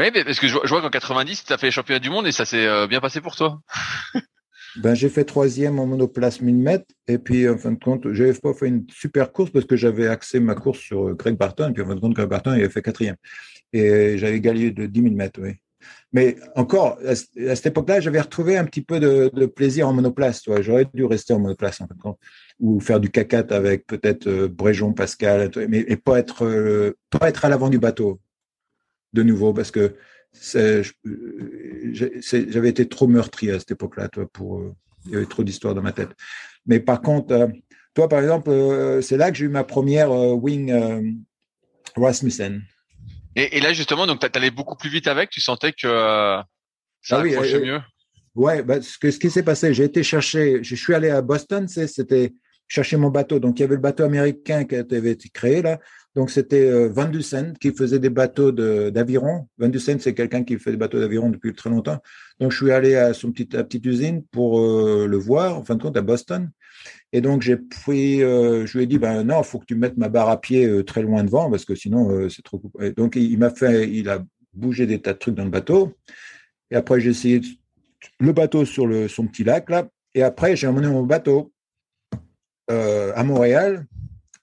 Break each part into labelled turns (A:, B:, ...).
A: Oui, mais parce que je, vois qu'en 90, tu as fait les championnats du monde et ça s'est euh, bien passé pour toi.
B: ben, j'ai fait troisième en monoplace 1000 mètres. Et puis, en fin de compte, j'avais pas fait une super course parce que j'avais axé ma course sur euh, Greg Barton. Et puis, en fin de compte, Greg Barton, il avait fait quatrième. Et j'avais gagné de 10 000 mètres. Mais encore, à, cette époque-là, j'avais retrouvé un petit peu de, plaisir en monoplace. J'aurais dû rester en monoplace, en ou faire du cacat avec peut-être euh, Bréjon, Pascal, mais et pas être, pas être à l'avant du bateau de nouveau, parce que j'avais été trop meurtri à cette époque-là, toi, pour, il y avait trop d'histoires dans ma tête. Mais par contre, euh, toi, par exemple, c'est là que j'ai eu ma première wing Rasmussen.
A: Et, là, justement, donc, tu allais beaucoup plus vite avec, tu sentais que euh, ça ah accrochait euh, mieux?
B: Ouais, bah, ce, que, ce qui s'est passé, j'ai été chercher, je suis allé à Boston, c'était chercher mon bateau. Donc, il y avait le bateau américain qui avait été créé là. Donc, c'était euh, Van Dusen qui faisait des bateaux d'aviron. Van Dusen, c'est quelqu'un qui fait des bateaux d'aviron depuis très longtemps. Donc, je suis allé à son petite, petite usine pour le voir, en fin de compte, à Boston. Et donc, j'ai pris, euh, je lui ai dit, ben non, il faut que tu mettes ma barre à pied euh, très loin devant parce que sinon, euh, c'est trop. donc, il, m'a fait, il a bougé des tas de trucs dans le bateau. Et après, j'ai essayé le bateau sur le, son petit lac, là. Et après, j'ai emmené mon bateau à Montréal.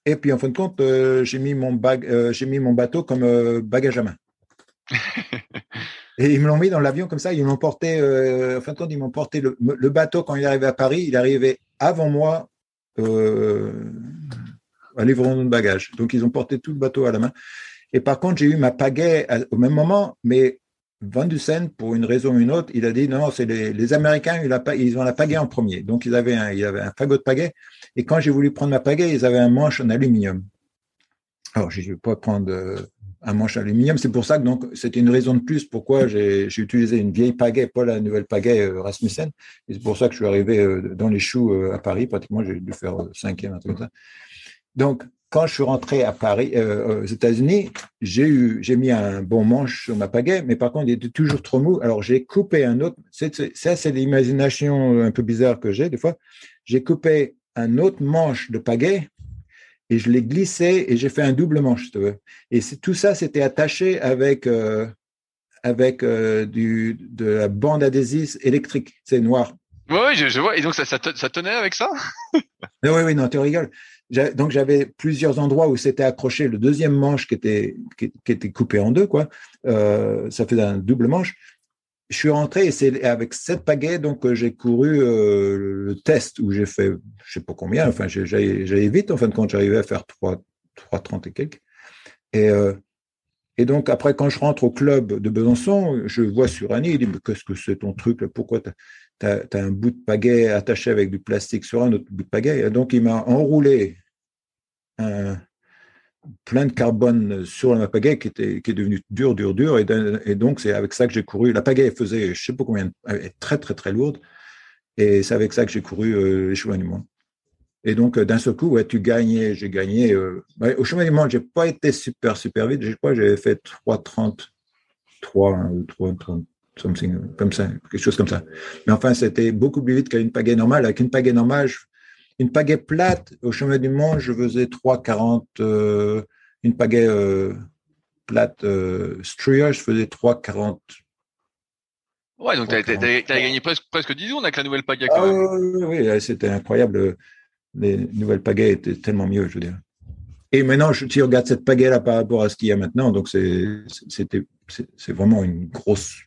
B: Et puis, en fin de compte, j'ai mis, mon bag, j'ai mis mon bateau comme bagage à main. Et ils me l'ont mis dans l'avion comme ça. Ils m'ont porté, en fin de compte, ils m'ont porté le, le, bateau quand il est arrivé à Paris. Il est arrivé avant moi euh, à livraison de bagages. Donc, ils ont porté tout le bateau à la main. Et par contre, j'ai eu ma pagaie au même moment, mais Van Dusen, pour une raison ou une autre, il a dit non, c'est les, Américains, ils ont la pagaie en premier. Donc, ils avaient un, ils avaient un fagot de pagaie. Et quand j'ai voulu prendre ma pagaie, ils avaient un manche en aluminium. Alors, je ne vais pas prendre euh, un manche aluminium. C'est pour ça que donc c'était une raison de plus pourquoi j'ai utilisé une vieille pagaie, pas la nouvelle pagaie euh, Rasmussen. Et c'est pour ça que je suis arrivé euh, dans les choux à Paris. Pratiquement, j'ai dû faire cinquième, un truc comme ça. Donc, quand je suis rentré à Paris, aux États-Unis, j'ai eu, j'ai mis un bon manche sur ma pagaie, mais par contre, il était toujours trop mou. Alors, j'ai coupé un autre. Ça, c'est l'imagination un peu bizarre que j'ai des fois. J'ai coupé un autre manche de pagaie et je l'ai glissé et j'ai fait un double manche. Tu Et tout ça, c'était attaché avec euh, avec euh, du de la bande adhésive électrique. C'est noir.
A: Oui, je, vois. Et donc ça, ça, tenait avec ça?
B: Oui, oui, non, tu rigoles. Donc j'avais plusieurs endroits où c'était accroché. Le deuxième manche qui était qui, était coupé en deux, quoi. Euh, ça faisait un double manche je suis rentré et c'est avec cette pagaie donc euh, j'ai couru euh, le test où j'ai fait je sais pas combien enfin j'allais vite en fin de compte j'arrivais à faire 3 3,30 et quelques et et donc après quand je rentre au club de Besançon je vois sur Annie il dit mais qu'est-ce que c'est ton truc là? Pourquoi tu as, un bout de pagaie attaché avec du plastique sur un autre bout de pagaie donc il m'a enroulé plein de carbone sur la pagaie qui était qui est devenue dur, dur, dur. Et, donc, c'est avec ça que j'ai couru. La pagaie faisait, je sais pas combien, elle est très, très, très lourde. Et c'est avec ça que j'ai couru les chemins du monde. Et donc, euh, d'un seul coup, ouais, tu gagnais, j'ai gagné. Euh, au chemin du monde, j'ai pas été super, super vite. Je crois que j'avais fait 3,33 3 ou 3,30, something comme ça, quelque chose comme ça. Mais enfin, c'était beaucoup plus vite qu'une pagaie normale. Avec une pagaie normale, une pagaie plate, au chemin du monde, je faisais 3,40. Euh, une pagaie euh, plate euh, je faisais 3,40.
A: Ouais, donc tu as, gagné presque, presque 10 secondes avec la nouvelle pagaie.
B: Ah, oui, oui c'était incroyable. Les nouvelles pagaies étaient tellement mieux, je veux dire. Et maintenant, je, tu regardes cette pagaie-là par rapport à ce qu'il y a maintenant, donc c'est vraiment une grosse.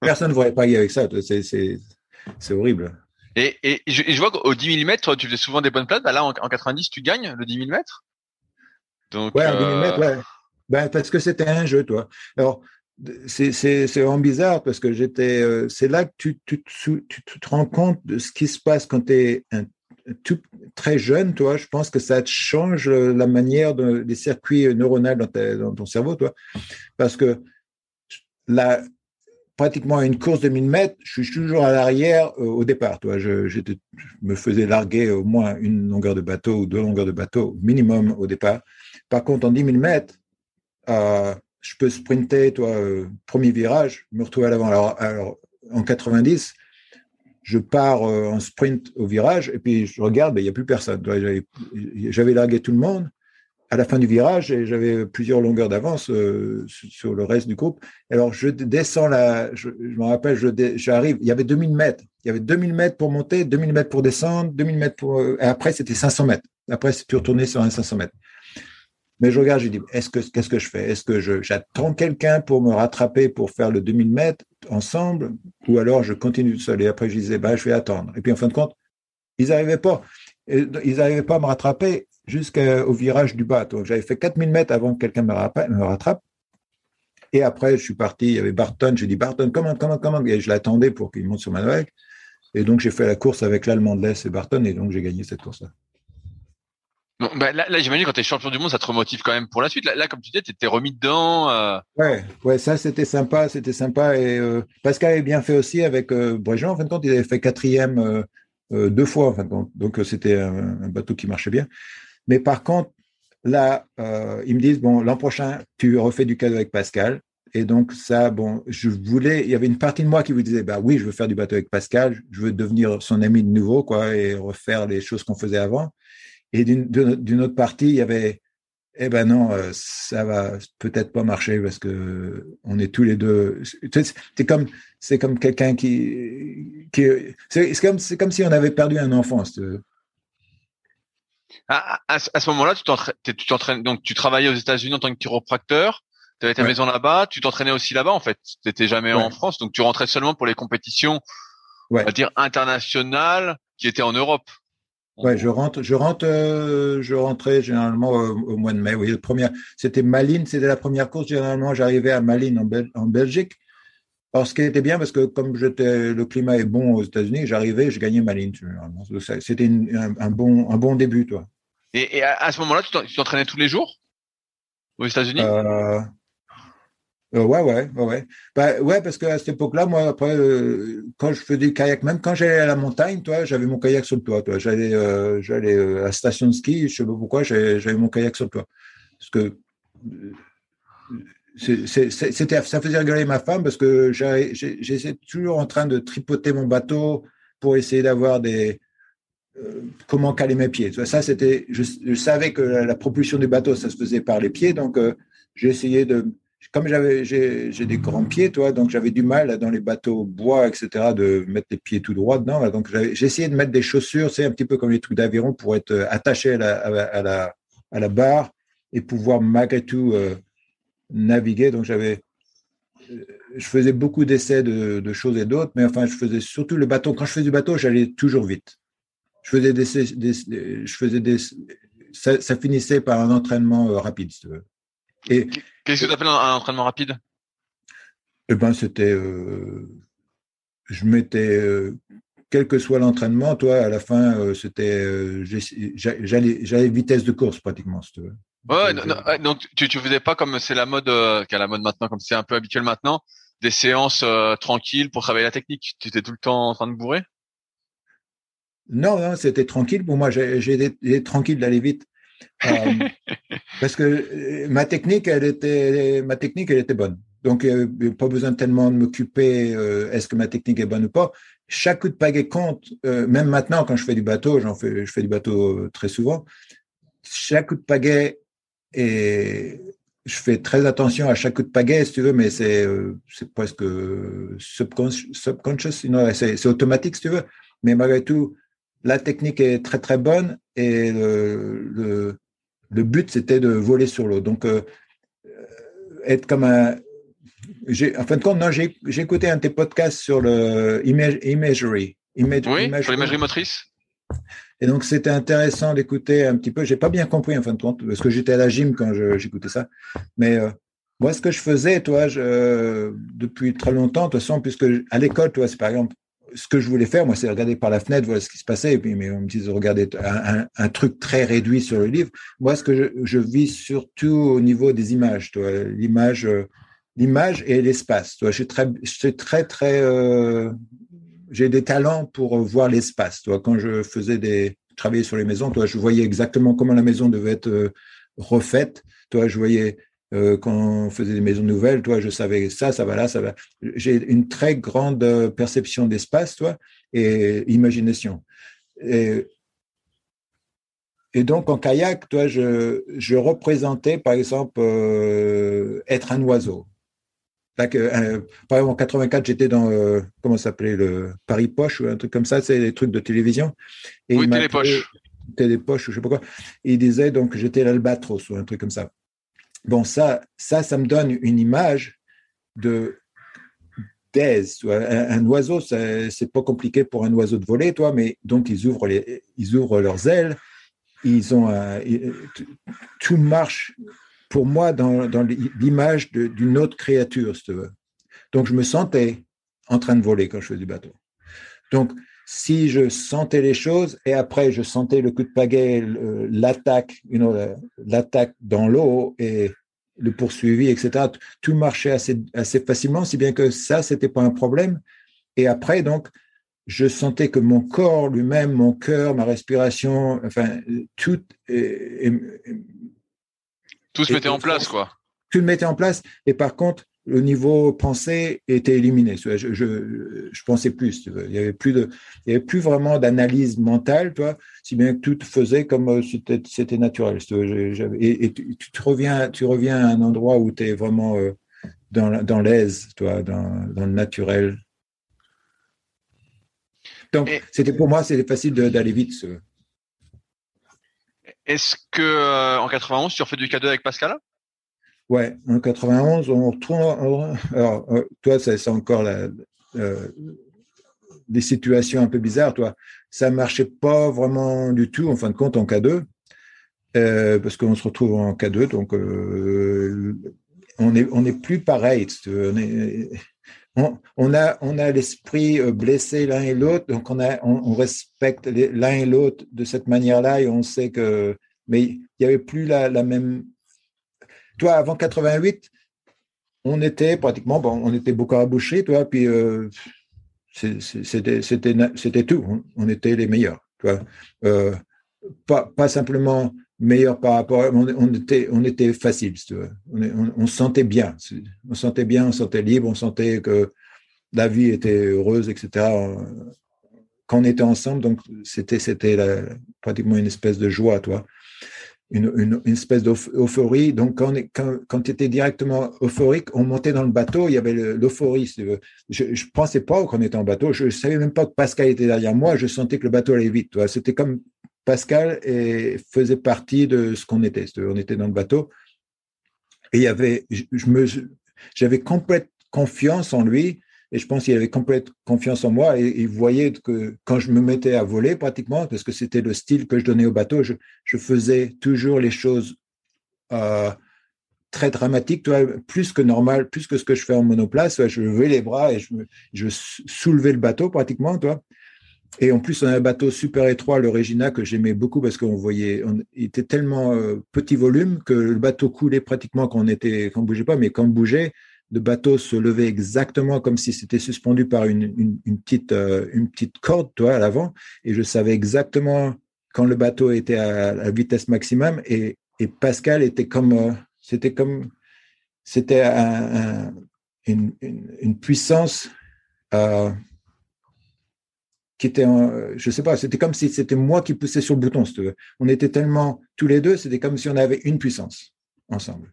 B: Personne ne voudrait pagaie avec ça. C'est horrible.
A: Et, et, je, vois qu'au 10 000 mètres, tu fais souvent des bonnes places. Bah là, en, 90, tu gagnes le 10 000 mètres.
B: Donc, ouais, en 10 000 mètres, ouais. Ben, parce que c'était un jeu, toi. Alors, c'est vraiment bizarre parce que j'étais. Euh, c'est là que tu, tu, tu, te rends compte de ce qui se passe quand tu es un, tout, très jeune, toi. Je pense que ça te change la manière de, des circuits neuronaux dans, dans ton cerveau, toi. Parce que la, pratiquement une course de 1000 mètres, je suis toujours à l'arrière euh, au départ. Toi, je, me faisais larguer au moins une longueur de bateau ou deux longueurs de bateau minimum au départ. Par contre, en 10 000 mètres, euh, je peux sprinter, toi, euh, premier virage, me retrouver à l'avant. Alors, alors, en 90, je pars en sprint au virage et puis je regarde, ben, il n'y a plus personne. J'avais largué tout le monde à la fin du virage, j'avais plusieurs longueurs d'avance euh, sur le reste du groupe. Alors, je descends là, je, me rappelle, j'arrive, il y avait 2000 mètres. Il y avait 2000 mètres pour monter, 2000 mètres pour descendre, 2000 mètres pour. et après, c'était 500 mètres. Après, tu retourné sur un 500 mètres. Mais je regarde, je dis, est-ce que, qu'est-ce que je fais? Est-ce que j'attends quelqu'un pour me rattraper pour faire le 2000 mètres ensemble? Ou alors je continue seul Et après, je disais, bah, je vais attendre. Et puis, en fin de compte, ils n'arrivaient pas. Ils n'arrivaient pas à me rattraper jusqu'au virage du bas. J'avais fait 4000 mètres avant que quelqu'un me, rattrape. Et après, je suis parti. Il y avait Barton. J'ai dit, Barton, comment, comment, comment Et je l'attendais pour qu'il monte sur ma. Et donc, j'ai fait la course avec l'Allemand de l'Est et Barton. Et donc, j'ai gagné cette course-là.
A: Bah, là, là j'imagine quand tu es champion du monde, ça te remotive quand même pour la suite. Là, comme tu disais, tu étais remis dedans. Euh...
B: Ouais, ouais, ça c'était sympa, c'était sympa. Et euh, Pascal avait bien fait aussi avec euh, Bréjean. En fin de compte, il avait fait quatrième euh, euh, deux fois. En fin de compte. Donc c'était un, un, bateau qui marchait bien. Mais par contre, là, ils me disent bon, l'an prochain, tu refais du cadeau avec Pascal. Et donc ça, bon, je voulais. Il y avait une partie de moi qui vous disait bah oui, je veux faire du bateau avec Pascal. Je veux devenir son ami de nouveau, quoi, et refaire les choses qu'on faisait avant. Et d'une autre partie, il y avait, eh ben non, euh, ça va peut-être pas marcher parce que on est tous les deux. C'est comme, c'est comme quelqu'un qui, qui c'est comme, c'est comme si on avait perdu un enfant.
A: À, à, ce moment-là, tu t'entraînes, donc tu travaillais aux États-Unis en tant que chiropracteur. Tu avais ta maison là-bas, tu t'entraînais aussi là-bas en fait. Tu n'étais jamais en France, donc tu rentrais seulement pour les compétitions, on va dire internationales, qui étaient en Europe.
B: Ouais, je rentre, je rentre, euh, je rentrais généralement au, mois de mai. Oui, le premier, c'était Malines, c'était la première course. Généralement, j'arrivais à Malines en, en, Belgique. Alors, ce qui était bien, parce que comme j'étais, le climat est bon aux États-Unis, j'arrivais, je gagnais Malines. C'était un, bon, un bon début, toi.
A: Et, à, ce moment-là, tu t'entraînais tous les jours? Aux États-Unis?
B: Euh, euh, ouais, ouais, ouais, Bah, ouais, parce qu'à cette époque-là, moi, après, euh, quand je faisais du kayak, même quand j'allais à la montagne, toi, j'avais mon kayak sur le toit. Toi, j'allais, euh, j'allais à la station de ski. Je sais pas pourquoi, j'avais mon kayak sur le toit. Parce que c'était, ça faisait rigoler ma femme parce que j'étais toujours en train de tripoter mon bateau pour essayer d'avoir des comment caler mes pieds. Ça, c'était, je, savais que la, propulsion du bateau, ça se faisait par les pieds, donc j'ai essayé de comme j'avais, j'ai, des grands pieds, toi, donc j'avais du mal dans les bateaux bois, etc., de mettre les pieds tout droit dedans. donc j'ai essayé de mettre des chaussures, c'est un petit peu comme les trucs d'aviron pour être euh, attaché à la, à la, à la, barre et pouvoir malgré tout euh, naviguer. Donc j'avais, euh, je faisais beaucoup d'essais de, choses et d'autres, mais enfin je faisais surtout le bateau. Quand je faisais du bateau, j'allais toujours vite. Je faisais des, je faisais des, ça, ça, finissait par un entraînement rapide. Si tu veux.
A: Et Qu'est-ce que tu appelles un, entraînement rapide?
B: Eh ben, c'était, euh, je m'étais, euh, quel que soit l'entraînement, toi, à la fin, euh, c'était, j'allais, j'allais vitesse de course pratiquement, si tu veux.
A: Ouais, donc tu, tu faisais pas comme c'est la mode, qui a la mode maintenant, comme c'est un peu habituel maintenant, des séances tranquilles pour travailler la technique. Tu étais tout le temps en train de bourrer?
B: Non, non, c'était tranquille. Pour moi, j'ai été tranquille d'aller vite. Euh, parce que euh, ma technique, elle était, ma technique, elle était bonne. Donc, il n'y a pas besoin tellement de m'occuper, euh, est-ce que ma technique est bonne ou pas. Chaque coup de pagaie compte, même maintenant, quand je fais du bateau, j'en fais, je fais du bateau très souvent. Chaque coup de pagaie et je fais très attention à chaque coup de pagaie, si tu veux, mais c'est, c'est presque subconscious, subconscious c'est automatique, si tu veux. Mais malgré tout, la technique est très très bonne et le, le, but c'était de voler sur l'eau. Donc euh, être comme un en fin de compte, non, j'ai, écouté un de tes podcasts sur le imagery.
A: oui, sur l'imagerie motrice.
B: Et donc, c'était intéressant d'écouter un petit peu. J'ai pas bien compris, en fin de compte, parce que j'étais à la gym quand j'écoutais ça. Mais euh, moi, ce que je faisais, toi, je, depuis très longtemps, de toute façon, puisque à l'école, toi, c'est par exemple, ce que je voulais faire, moi, c'est regarder par la fenêtre, voir ce qui se passait. Et puis, mais on me disait de regarder un, truc très réduit sur le livre. Moi, ce que je, vis surtout au niveau des images, toi, l'image, euh, l'image et l'espace. Toi, je suis très, je suis très, très, euh, j'ai des talents pour voir l'espace. Toi, quand je faisais des, travailler sur les maisons, toi, je voyais exactement comment la maison devait être euh, refaite. Toi, je voyais euh, quand on faisait des maisons nouvelles, toi, je savais ça, ça va là, ça va. J'ai une très grande euh, perception d'espace, toi, et imagination. Et, donc en kayak, toi, je, je représentais par exemple euh, être un oiseau. Là, euh, par exemple, en 84, j'étais dans euh, comment s'appelait le Paris Poche ou un truc comme ça, c'est des trucs de télévision.
A: Et oui, Télépoche.
B: Télépoche ou je sais pas quoi. Et il disait donc j'étais l'albatros ou un truc comme ça. Bon, ça, ça, ça me donne une image de d'aise. Un, un, oiseau, c'est pas compliqué pour un oiseau de voler, toi, mais donc ils ouvrent les, ils ouvrent leurs ailes ils ont tout marche pour moi dans, l'image d'une autre créature, si tu veux. Donc je me sentais en train de voler quand je faisais du bateau. Donc si je sentais les choses et après je sentais le coup de pagaie, l'attaque, you know, l'attaque dans l'eau et le poursuivi, etc. Tout marchait assez, assez facilement, si bien que ça, c'était pas un problème. Et après, donc, je sentais que mon corps lui-même, mon cœur, ma respiration, enfin, tout.
A: Tout se mettait en place, quoi.
B: Tout se mettait en place. Et par contre, le niveau pensée était éliminé. Je, je, je pensais plus. Il y avait plus de, il y avait plus vraiment d'analyse mentale, toi, si bien que tout faisait comme euh, c'était, c'était naturel. Et, et tu, tu, reviens, tu reviens à un endroit où tu es vraiment euh, dans, dans l'aise, toi, dans, dans le naturel. Donc, c'était pour moi, c'était facile d'aller vite.
A: Est-ce que euh, en 91, tu as fait du cadeau avec Pascal?
B: Ouais, en 91, on retrouve. Alors, euh, toi, c'est encore euh, des situations un peu bizarres, toi. Ça marchait pas vraiment du tout, en fin de compte, en K2, parce qu'on se retrouve en K2, donc on est on est plus pareil. On, a, on a l'esprit euh, blessé l'un et l'autre, donc on, respecte l'un et l'autre de cette manière-là et on sait que. Mais il n'y avait plus la, même. Toi, avant 88, on était pratiquement, bon, on était beaucoup à boucher, toi, puis euh, c'était tout. On, était les meilleurs, toi. Euh, pas, pas simplement meilleurs par rapport. On, on, était, on était facile, tu veux. On, on, on, se sentait bien. On se sentait bien, on se sentait libre, on sentait que la vie était heureuse, etc. Quand on était ensemble, donc c'était c'était pratiquement une espèce de joie, toi. Une, une, espèce d'euphorie. Donc, quand, quand, tu étais directement euphorique, on montait dans le bateau, il y avait l'euphorie. Je ne pensais pas qu'on était en bateau. Je savais même pas que Pascal était derrière moi. Je sentais que le bateau allait vite. C'était comme Pascal faisait partie de ce qu'on était. On était dans le bateau. Et il j'avais complète confiance en lui et je pense qu'il avait complète confiance en moi et il voyait que quand je me mettais à voler pratiquement, parce que c'était le style que je donnais au bateau, je, faisais toujours les choses euh, très dramatiques, plus que normal, plus que ce que je fais en monoplace. je levais les bras et je, je soulevais le bateau pratiquement, toi. Et en plus, on a un bateau super étroit, le Regina, que j'aimais beaucoup parce qu'on voyait, on était tellement euh, petit volume que le bateau coulait pratiquement quand on était, quand on bougeait pas, mais quand on bougeait, le bateau se levait exactement comme si c'était suspendu par une, petite, euh, une petite corde, toi, à l'avant. Et je savais exactement quand le bateau était à la vitesse maximum. Et, Pascal était comme, euh, c'était comme, c'était un, un, une, une, puissance. Qui était, je sais pas, c'était comme si c'était moi qui poussais sur le bouton. On était tellement tous les deux, c'était comme si on avait une puissance ensemble.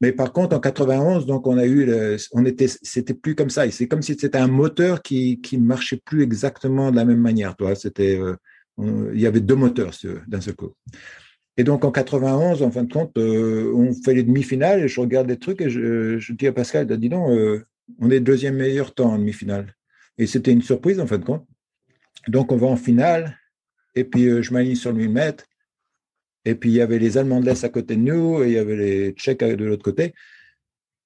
B: Mais par contre, en 91, donc on a eu, on était, c'était plus comme ça. C'est comme si c'était un moteur qui qui marchait plus exactement de la même manière. Toi, c'était, euh, il y avait deux moteurs d'un seul coup. Et donc en 91, en fin de compte, euh, on fait les demi-finales et je regarde les trucs et je, je dis à Pascal, dis donc, euh, on est deuxième meilleur temps en demi-finale. Et c'était une surprise en fin de compte. Donc, on va en finale. Et puis, euh, je m'aligne sur le 1000 mètres. Et puis, il y avait les Allemands de l'Est à côté de nous et il y avait les Tchèques de l'autre côté.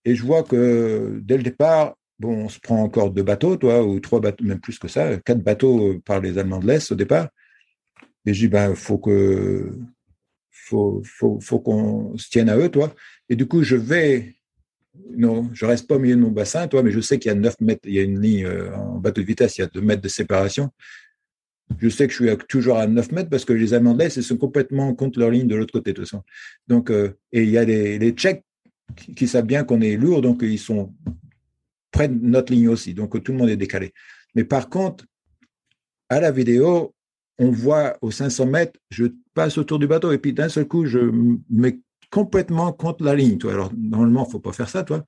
B: Et je vois que dès le départ, bon, on se prend encore deux bateaux, toi, ou trois bateaux, même plus que ça, quatre bateaux par les Allemands de l'Est au départ. Et je dis, ben, faut que, faut, faut, faut qu'on se tienne à eux, toi. Et du coup, je vais non, je reste pas au milieu de mon bassin, toi, mais je sais qu'il y a 9 mètres, il y a une ligne euh, en bateau de vitesse, il y a 2 mètres de séparation. Je sais que je suis toujours à 9 mètres parce que les Amandais, ils sont complètement contre leur ligne de l'autre côté, de toute façon. Donc, euh, et il y a les, Tchèques qui, savent bien qu'on est lourd, donc ils sont près de notre ligne aussi. Donc, tout le monde est décalé. Mais par contre, à la vidéo, on voit aux 500 mètres, je passe autour du bateau et puis d'un seul coup, je mets complètement contre la ligne. Toi. Alors, normalement, il ne faut pas faire ça, toi.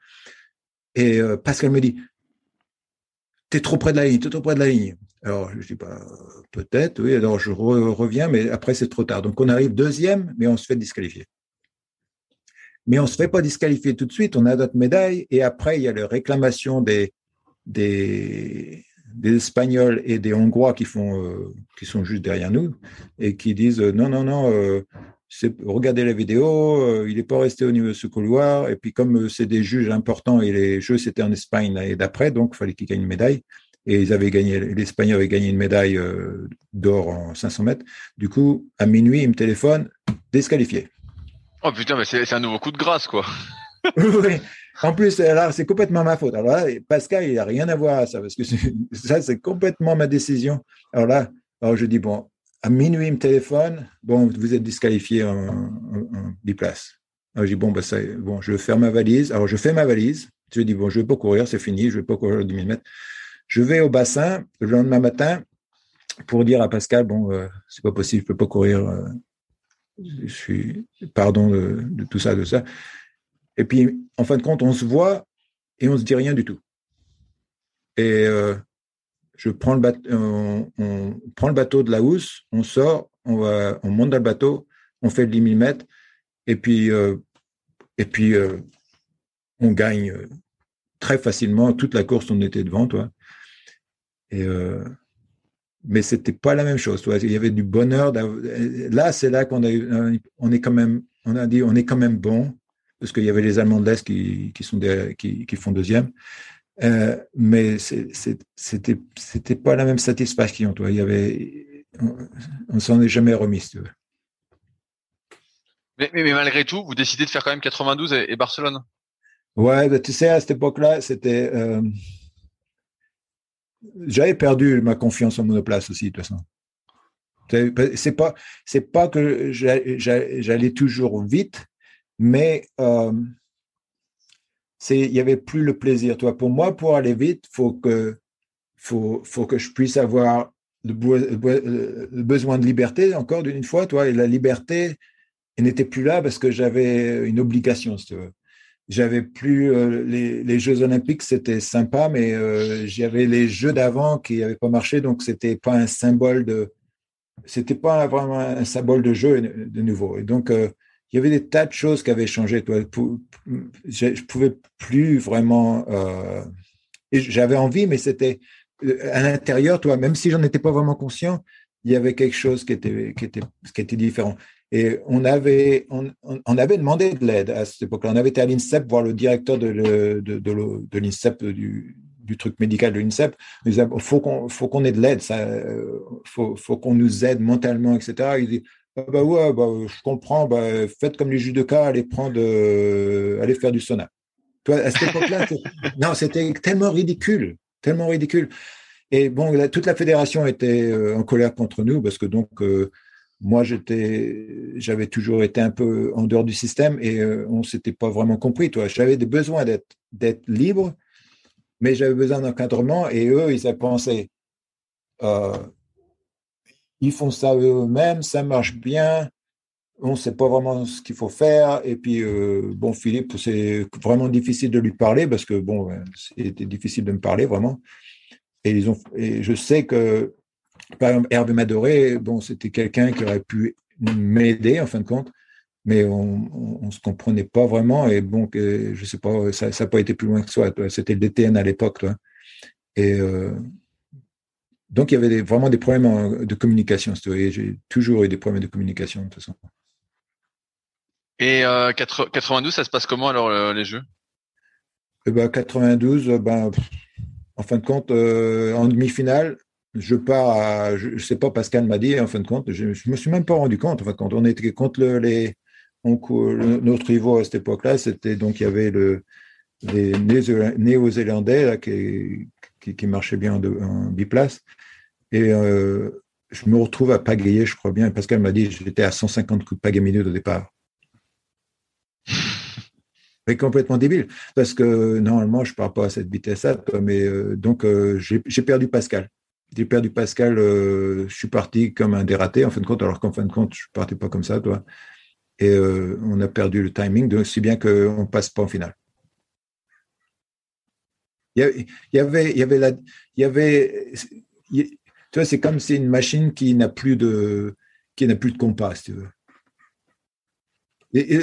B: Et euh, Pascal me dit, tu es trop près de la ligne, tu es trop près de la ligne. Alors, je dis, bah, peut-être, oui. Alors, je reviens, mais après, c'est trop tard. Donc, on arrive deuxième, mais on se fait disqualifier. Mais on se fait pas disqualifier tout de suite. On a notre médaille. Et après, il y a la réclamation des, des, des Espagnols et des Hongrois qui font, euh, qui sont juste derrière nous et qui disent euh, non, non, non, euh, regardez la vidéo, il n'est pas resté au niveau de ce couloir. Et puis comme c'est des juges importants et les jeux c'était en Espagne l'année d'après, donc il fallait qu'ils gagnent une médaille. Et ils avaient gagné, l'Espagnol avait gagné une médaille d'or en 500 mètres. Du coup, à minuit, il me téléphone, disqualifié.
A: Oh putain, mais c'est un nouveau coup de grâce, quoi.
B: oui. En plus, là, c'est complètement ma faute. Alors là, Pascal, il n'a rien à voir à ça, parce que ça, c'est complètement ma décision. Alors là, alors je dis, bon, à minuit, il me téléphone, bon, vous êtes disqualifié en, biplace. Alors je dis, bon, bah, ça, bon, je faire ma valise. Alors je fais ma valise. Je dis, bon, je ne vais pas courir, c'est fini, je ne vais pas courir 10 000 mètres. Je vais au bassin le lendemain matin pour dire à Pascal, bon, euh, c'est pas possible, je peux pas courir. Euh, je suis, pardon de, tout ça, de ça. Et puis, en fin de compte, on se voit et on se dit rien du tout. Et euh, je prends le bateau, on, prend le bateau de la housse, on sort, on va, on monte dans le bateau, on fait le 10 000 mètres, et puis, euh, et puis euh, on gagne très facilement toute la course. On était devant, toi. Et mais c'était pas la même chose. Il y avait du bonheur. Là, c'est là qu'on a, on est quand même, on a dit, on est quand même bon parce qu'il y avait les Allemands de l'Est qui, qui, sont qui, qui, font deuxième. Euh, mais c'était c'était pas la même satisfaction. Toi. Il y avait, on, s'en est jamais remis. tu veux.
A: Mais, mais, malgré tout, vous décidez de faire quand même 92 et, Barcelone.
B: Ouais, bah, tu sais, à cette époque-là, c'était. Euh, j'avais perdu ma confiance en monoplace aussi, de toute façon. C'est pas, c'est pas que j'allais toujours vite, mais euh, il y avait plus le plaisir. Toi, pour moi, pour aller vite, faut que faut, faut que je puisse avoir le, besoin de liberté encore d'une fois, toi, et la liberté n'était plus là parce que j'avais une obligation, si tu veux. J'avais plus euh, les, Jeux Olympiques, c'était sympa, mais euh, j'avais les Jeux d'avant qui n'avaient pas marché, donc c'était pas un symbole de, c'était pas vraiment un symbole de jeu de nouveau. Et donc euh, il y avait des tas de choses qui avaient changé. Je ne pouvais plus vraiment. Euh, j'avais envie, mais c'était euh, à l'intérieur, toi, même si j'en étais pas vraiment conscient, il y avait quelque chose qui était, qui était, qui était différent. Et on avait, on, on avait demandé de l'aide à cette époque-là. On avait été à l'INSEP voir le directeur de, de, de, de l'INSEP, du, du truc médical de l'INSEP. Il disait, faut qu'on, faut qu'on ait de l'aide, ça, euh, faut, faut qu'on nous aide mentalement, etc. Il dit, bah ouais, bah, je comprends. Bah, faites comme les juges de cas, allez prendre, euh, allez faire du sauna. Toi, à cette époque-là, non, c'était tellement ridicule, tellement ridicule. Et bon, toute la fédération était euh, en colère contre nous parce que donc euh, moi j'étais, j'avais toujours été un peu en dehors du système et on s'était pas vraiment compris. Toi, j'avais des besoins d'être d'être libre, mais j'avais besoin d'encadrement et eux ils avaient pensé ils font ça eux-mêmes, ça marche bien, on ne sait pas vraiment ce qu'il faut faire. Et puis, euh, bon, Philippe, c'est vraiment difficile de lui parler parce que, bon, c'était difficile de me parler vraiment. Et, ils ont, et je sais que, par exemple, Hervé Madoré, bon, c'était quelqu'un qui aurait pu m'aider, en fin de compte, mais on ne se comprenait pas vraiment. Et bon, je sais pas, ça n'a pas été plus loin que ça. C'était le DTN à l'époque. Et euh, donc, il y avait vraiment des problèmes de communication. J'ai toujours eu des problèmes de communication, de toute façon.
A: Et 92, euh, ça se passe comment alors euh, les jeux?
B: Eh ben, 92, euh, ben, en fin de compte, en demi-finale, je pars à, je, ne sais pas, Pascal m'a dit, en fin de compte, je, ne me suis même pas rendu compte. Enfin, quand on était contre les, notre niveau à cette époque-là, c'était donc il y avait le, les Néo-Zélandais qui, qui, qui, marchaient bien en, en biplace. Et euh, je me retrouve à pagayer, je crois bien. Pascal m'a dit j'étais à 150 coups de pagaie minute au départ. C'est complètement débile, parce que normalement, je ne pars pas à cette vitesse-là, mais euh, donc euh, j'ai perdu Pascal. j'ai perdu Pascal, je suis parti comme un dératé en fin de compte, alors qu'en fin de compte, je ne partais pas comme ça, toi. Et on a perdu le timing, donc si bien qu'on ne passe pas en finale. Il y avait, il y avait, la, il y avait, tu vois, c'est comme c'est une machine qui n'a plus de, qui n'a plus de compas, tu veux.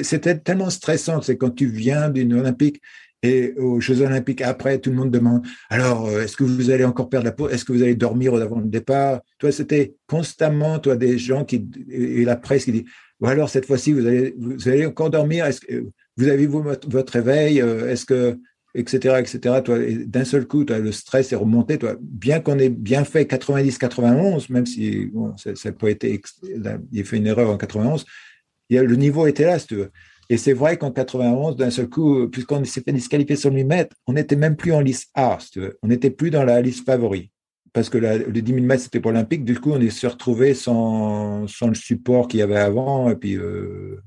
B: C'était tellement stressant, c'est quand tu viens d'une Olympique et aux Jeux Olympiques après, tout le monde demande alors euh, est-ce que vous allez encore perdre la peau? Est-ce que vous allez dormir avant le départ Toi, c'était constamment, toi, des gens qui et la presse qui dit ou alors cette fois-ci vous allez vous allez encore dormir? Vous avez vous votre réveil? Euh, Est-ce que etc.. Toi, d'un seul coup, le stress est remonté. Toi, bien qu'on ait bien fait 90-91, même si ça n'a pas été, il fait une erreur en 91, il y a, le niveau était là, si tu veux. Et c'est vrai qu'en 91, d'un seul coup, puisqu'on s'est fait disqualifier sur le 1000 mètres, on n'était même plus en liste A, si tu veux. On n'était plus dans la liste favori. Parce que la, le 10 000 mètres, c'était pour olympique. Du coup, on est se retrouvé sans, sans le support qu'il y avait avant. Et puis, euh,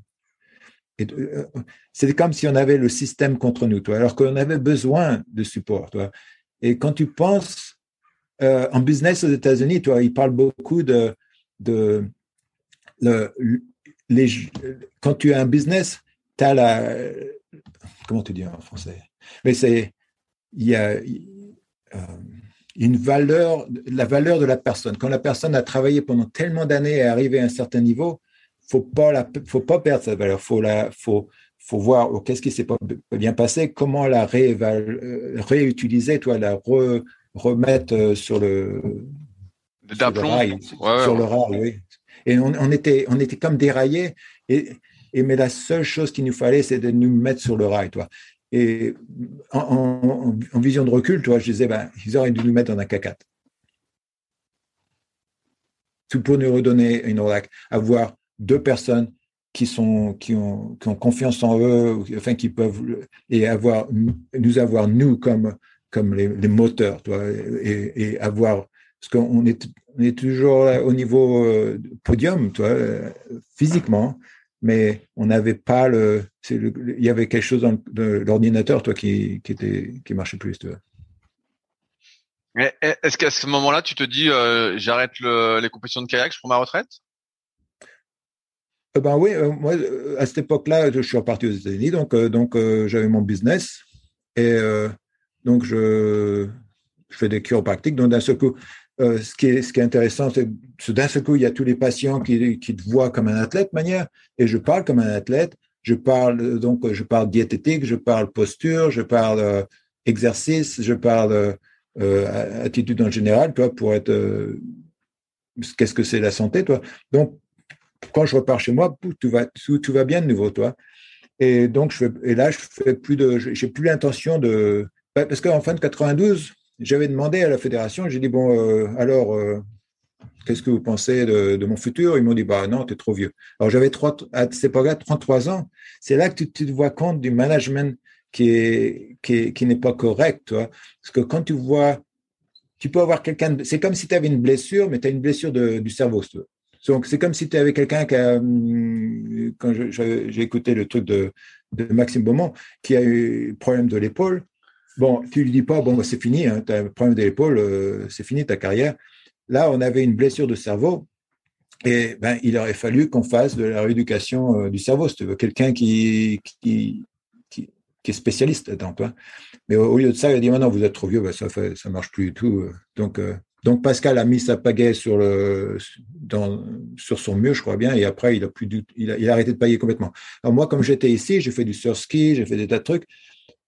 B: c'est comme si on avait le système contre nous, toi, alors qu'on avait besoin de support. Toi. Et quand tu penses euh, en business aux États-Unis, toi, ils parlent beaucoup de, de le, les, quand tu as un business, tu as la comment tu dis en français? Mais c'est il y a euh, une valeur, la valeur de la personne. Quand la personne a travaillé pendant tellement d'années et est arrivée à un certain niveau, faut pas la, faut pas perdre cette valeur. Faut la, faut, faut voir oh, qu'est-ce qui s'est pas bien passé, comment la euh, réutiliser, toi, la remettre euh, sur le,
A: sur le rail,
B: sur le rail, oui. Et on, on, était, on était comme déraillés. Et, et mais la seule chose qu'il nous fallait, c'est de nous mettre sur le rail, toi. Et en, en, vision de recul, toi, je disais, ben, ils auraient dû nous mettre dans un cacat. Tout pour nous redonner une relax, avoir deux personnes qui sont qui ont, qui ont confiance en eux, enfin qui peuvent et avoir nous avoir nous comme comme les, les moteurs, toi, et, avoir parce qu'on est on est toujours au niveau euh, podium, toi, physiquement, mais on n'avait pas le, il y avait quelque chose dans l'ordinateur, toi, qui, qui était qui marchait plus.
A: Est-ce qu'à ce moment-là, tu te dis, euh, j'arrête les compétitions de kayak, je prends ma retraite?
B: Euh, ben oui, euh, moi, euh, à cette époque-là, je suis reparti aux États-Unis, donc, donc j'avais mon business et donc je, je, fais des chiropractiques. Donc d'un seul coup, ce, qui est, ce qui est intéressant, c'est que d'un seul coup, il y a tous les patients qui, qui te voient comme un athlète, manière, et je parle comme un athlète. Je parle donc, je parle diététique, je parle posture, je parle exercice, je parle attitude en général, toi, pour être qu'est-ce que c'est la santé, toi. Donc quand je repars chez moi, tout va, bien de nouveau, toi. Et donc, je et là, je fais plus de, j'ai plus l'intention de, bah, parce qu'en fin de 92, j'avais demandé à la fédération, j'ai dit bon, euh, alors, euh, qu'est-ce que vous pensez de, mon futur? Ils m'ont dit bah non, tu es trop vieux. Alors j'avais à cette époque-là 33 ans. C'est là que tu, te vois compte du management qui est qui, qui n'est pas correct, toi. Parce que quand tu vois, tu peux avoir quelqu'un, c'est comme si tu avais une blessure, mais tu as une blessure du cerveau, tu veux. Donc, c'est comme si tu avais quelqu'un qui a, hum, quand j'ai écouté le truc de, Maxime Beaumont, qui a eu problème de l'épaule. Bon, tu lui dis pas, bon, bah, c'est fini, hein, tu as un problème de l'épaule, euh, c'est fini ta carrière. Là, on avait une blessure de cerveau. Et ben, il aurait fallu qu'on fasse de la rééducation euh, du cerveau, si tu veux, quelqu'un qui, qui, qui, est spécialiste dedans. Toi. Mais au, lieu de ça, il a dit, non, vous êtes trop vieux, ben, ça ne marche plus du tout. Euh. Donc, Pascal a mis sa pagaie sur le sur son mur, je crois bien, et après il a plus il, a, arrêté de pailler complètement. Alors moi, comme j'étais ici, j'ai fait du surski, j'ai fait des tas de trucs,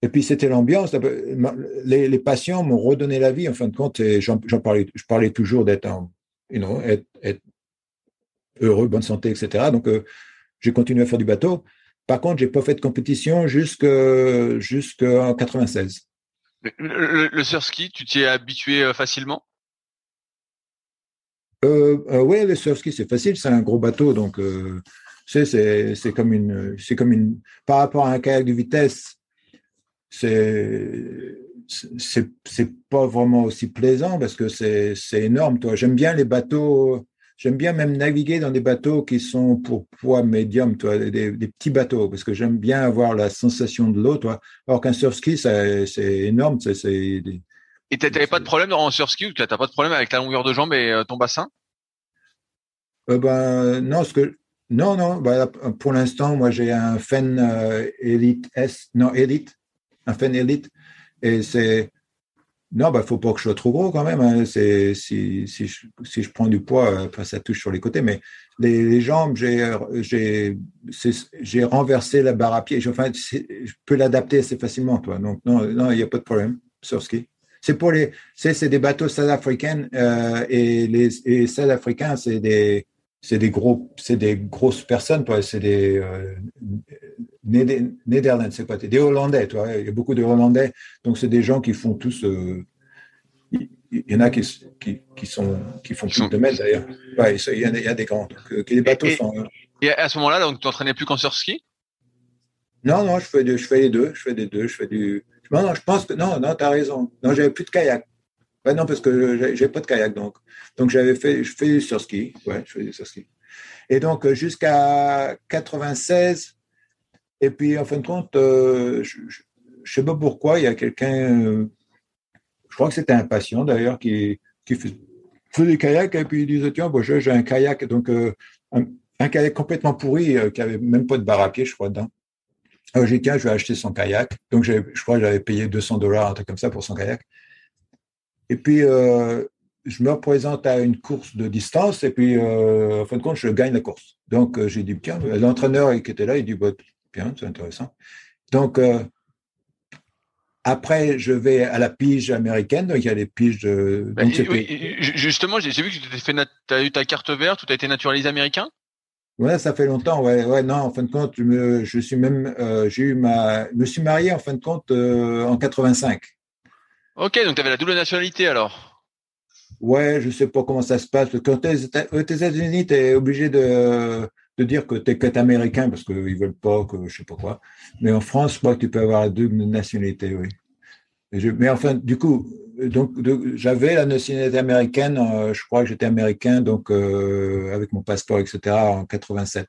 B: et puis c'était l'ambiance. Les, patients m'ont redonné la vie en fin de compte, et j'en parlais, je parlais toujours d'être, you know, être, heureux, bonne santé, etc. Donc euh, j'ai continué à faire du bateau. Par contre, j'ai pas fait de compétition jusqu'en jusqu'en 96.
A: Le, le, le surski, tu t'y es habitué euh, facilement?
B: Euh, euh, Oui, le surski, c'est facile, c'est un gros bateau, donc euh, c'est comme une, c'est comme une, par rapport à un kayak de vitesse, c'est c'est pas vraiment aussi plaisant parce que c'est énorme. Toi, j'aime bien les bateaux. J'aime bien même naviguer dans des bateaux qui sont pour poids médium, toi, des, petits bateaux, parce que j'aime bien avoir la sensation de l'eau, toi. Alors qu'un surski, c'est énorme, c'est
A: Et t'avais pas de problème en surski ou t'as pas de problème avec la longueur de jambe et ton bassin?
B: Euh, ben, non, ce que non, non. Bah, pour l'instant, moi, j'ai un Fen Elite S, non Elite, un Fen Elite, et c'est non, bah, faut pas que je sois trop gros quand même. Hein. Si, si, je, si je prends du poids, ça touche sur les côtés, mais les, les jambes, j'ai renversé la barre à pied. Enfin, je peux l'adapter assez facilement, toi. Donc non, non, il n'y a pas de problème sur ski. C'est pour les, c'est des bateaux sud-africains euh, et les sud-africains, c'est des c'est des gros, c'est des grosses personnes, C'est des euh, Néderlandais, c'est pas des Hollandais, toi. Il y a beaucoup de Hollandais, donc c'est des gens qui font tous. Euh, il y en a qui, qui, sont qui font plus de mètres d'ailleurs. il, y a, des grands. Donc, euh, les bateaux
A: et,
B: sont.
A: Et à ce moment-là, donc tu n'entraînais plus qu'en surski?
B: Non, non, je fais, je fais les deux. Je fais des deux. Je fais du. Non, non, je pense que non, non, as raison. Non, j'avais plus de kayak. Non, parce que j'ai pas de kayak, donc. Donc, j'avais fait, je fais du surski. Ouais, je fais du surski. Et donc, euh, jusqu'à 96, et puis, en fin de compte, euh, je ne sais pas pourquoi, il y a quelqu'un, euh, je crois que c'était un patient d'ailleurs, qui, qui fait, des kayaks, et puis il disait, tiens, bon, j'ai un kayak, donc un, kayak complètement pourri, qui avait même pas de barre à pied, je crois, dedans. Alors, j'ai dit, tiens, je vais acheter son kayak. Donc, je crois que j'avais payé 200 dollars, un truc comme ça, pour son kayak. Et puis, euh, je me représente à une course de distance et puis, euh, en fin de compte, je gagne la course. Donc, euh, j'ai dit, tiens, l'entraîneur qui était là, il dit, bah, bien, c'est intéressant. Donc, après, je vais à la pige américaine, donc il y a les piges de.
A: Bah, justement, j'ai vu que tu as eu ta carte verte ou tu as été naturalisé américain?
B: Ouais, ça fait longtemps. Ouais, ouais, non. En fin de compte, je me, je suis même, j'ai eu ma, je me suis marié en fin de compte en 85.
A: Ok, donc tu avais la double nationalité alors
B: Ouais, je sais pas comment ça se passe. Quand tu es aux États-Unis, tu es obligé de, de dire que tu es américain parce qu'ils veulent pas que je sais pas quoi. Mais en France, je crois que tu peux avoir la double nationalité, oui. mais enfin, du coup, donc j'avais la nationalité américaine. Euh, je crois que j'étais américain, donc euh, avec mon passeport, etc. en 87.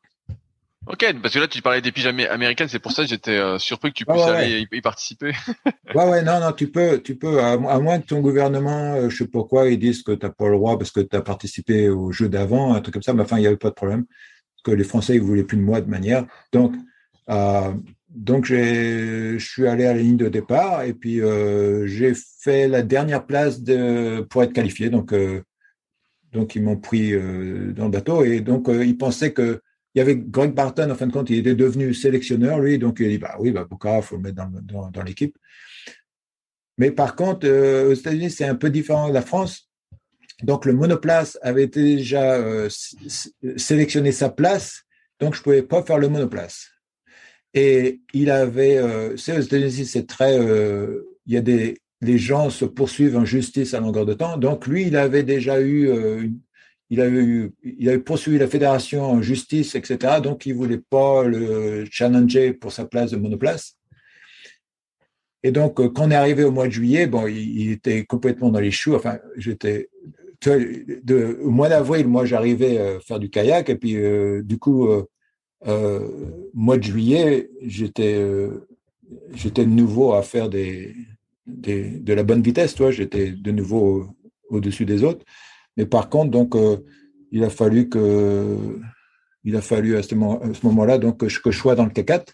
A: Ok, parce que là tu parlais des pyjamas américaines, c'est pour ça que j'étais euh, surpris que tu puisses aller Y, participer.
B: ouais, ouais, non, non, tu peux, tu peux, à, moins que ton gouvernement, euh, je sais pas quoi, ils disent que tu n'as pas le droit parce que tu as participé au jeu d'avant, un truc comme ça, mais enfin, il n'y avait pas de problème, parce que les Français, ils voulaient plus de moi de manière. Donc, euh, donc je suis allé à la ligne de départ et puis euh, j'ai fait la dernière place de, pour être qualifié. Donc, euh, donc ils m'ont pris dans le bateau et donc ils pensaient que il y avait Greg Barton, en fin de compte, il était devenu sélectionneur, lui, donc il a dit, bah oui, bah, il faut le mettre dans, l'équipe. Mais par contre, euh, aux États-Unis, c'est un peu différent de la France. Donc, le monoplace avait déjà euh, sélectionné sa place, donc je ne pouvais pas faire le monoplace. Et il avait, euh, c'est aux États-Unis, c'est très, il y a des, les gens se poursuivent en justice à longueur de temps. Donc, lui, il avait déjà eu il avait, poursuivi la fédération en justice, etc. Donc, il ne voulait pas le challenger pour sa place de monoplace. Et donc, euh, quand on est arrivé au mois de juillet, bon, il, était complètement dans les choux. Enfin, j'étais. Au mois d'avril, moi, j'arrivais à faire du kayak. Et puis, euh, du coup, euh, mois de juillet, j'étais j'étais de nouveau à faire de la bonne vitesse. J'étais de nouveau au-dessus des autres. Mais par contre, donc, euh, il a fallu a fallu à ce, moment-là donc que je, sois dans le CAC4.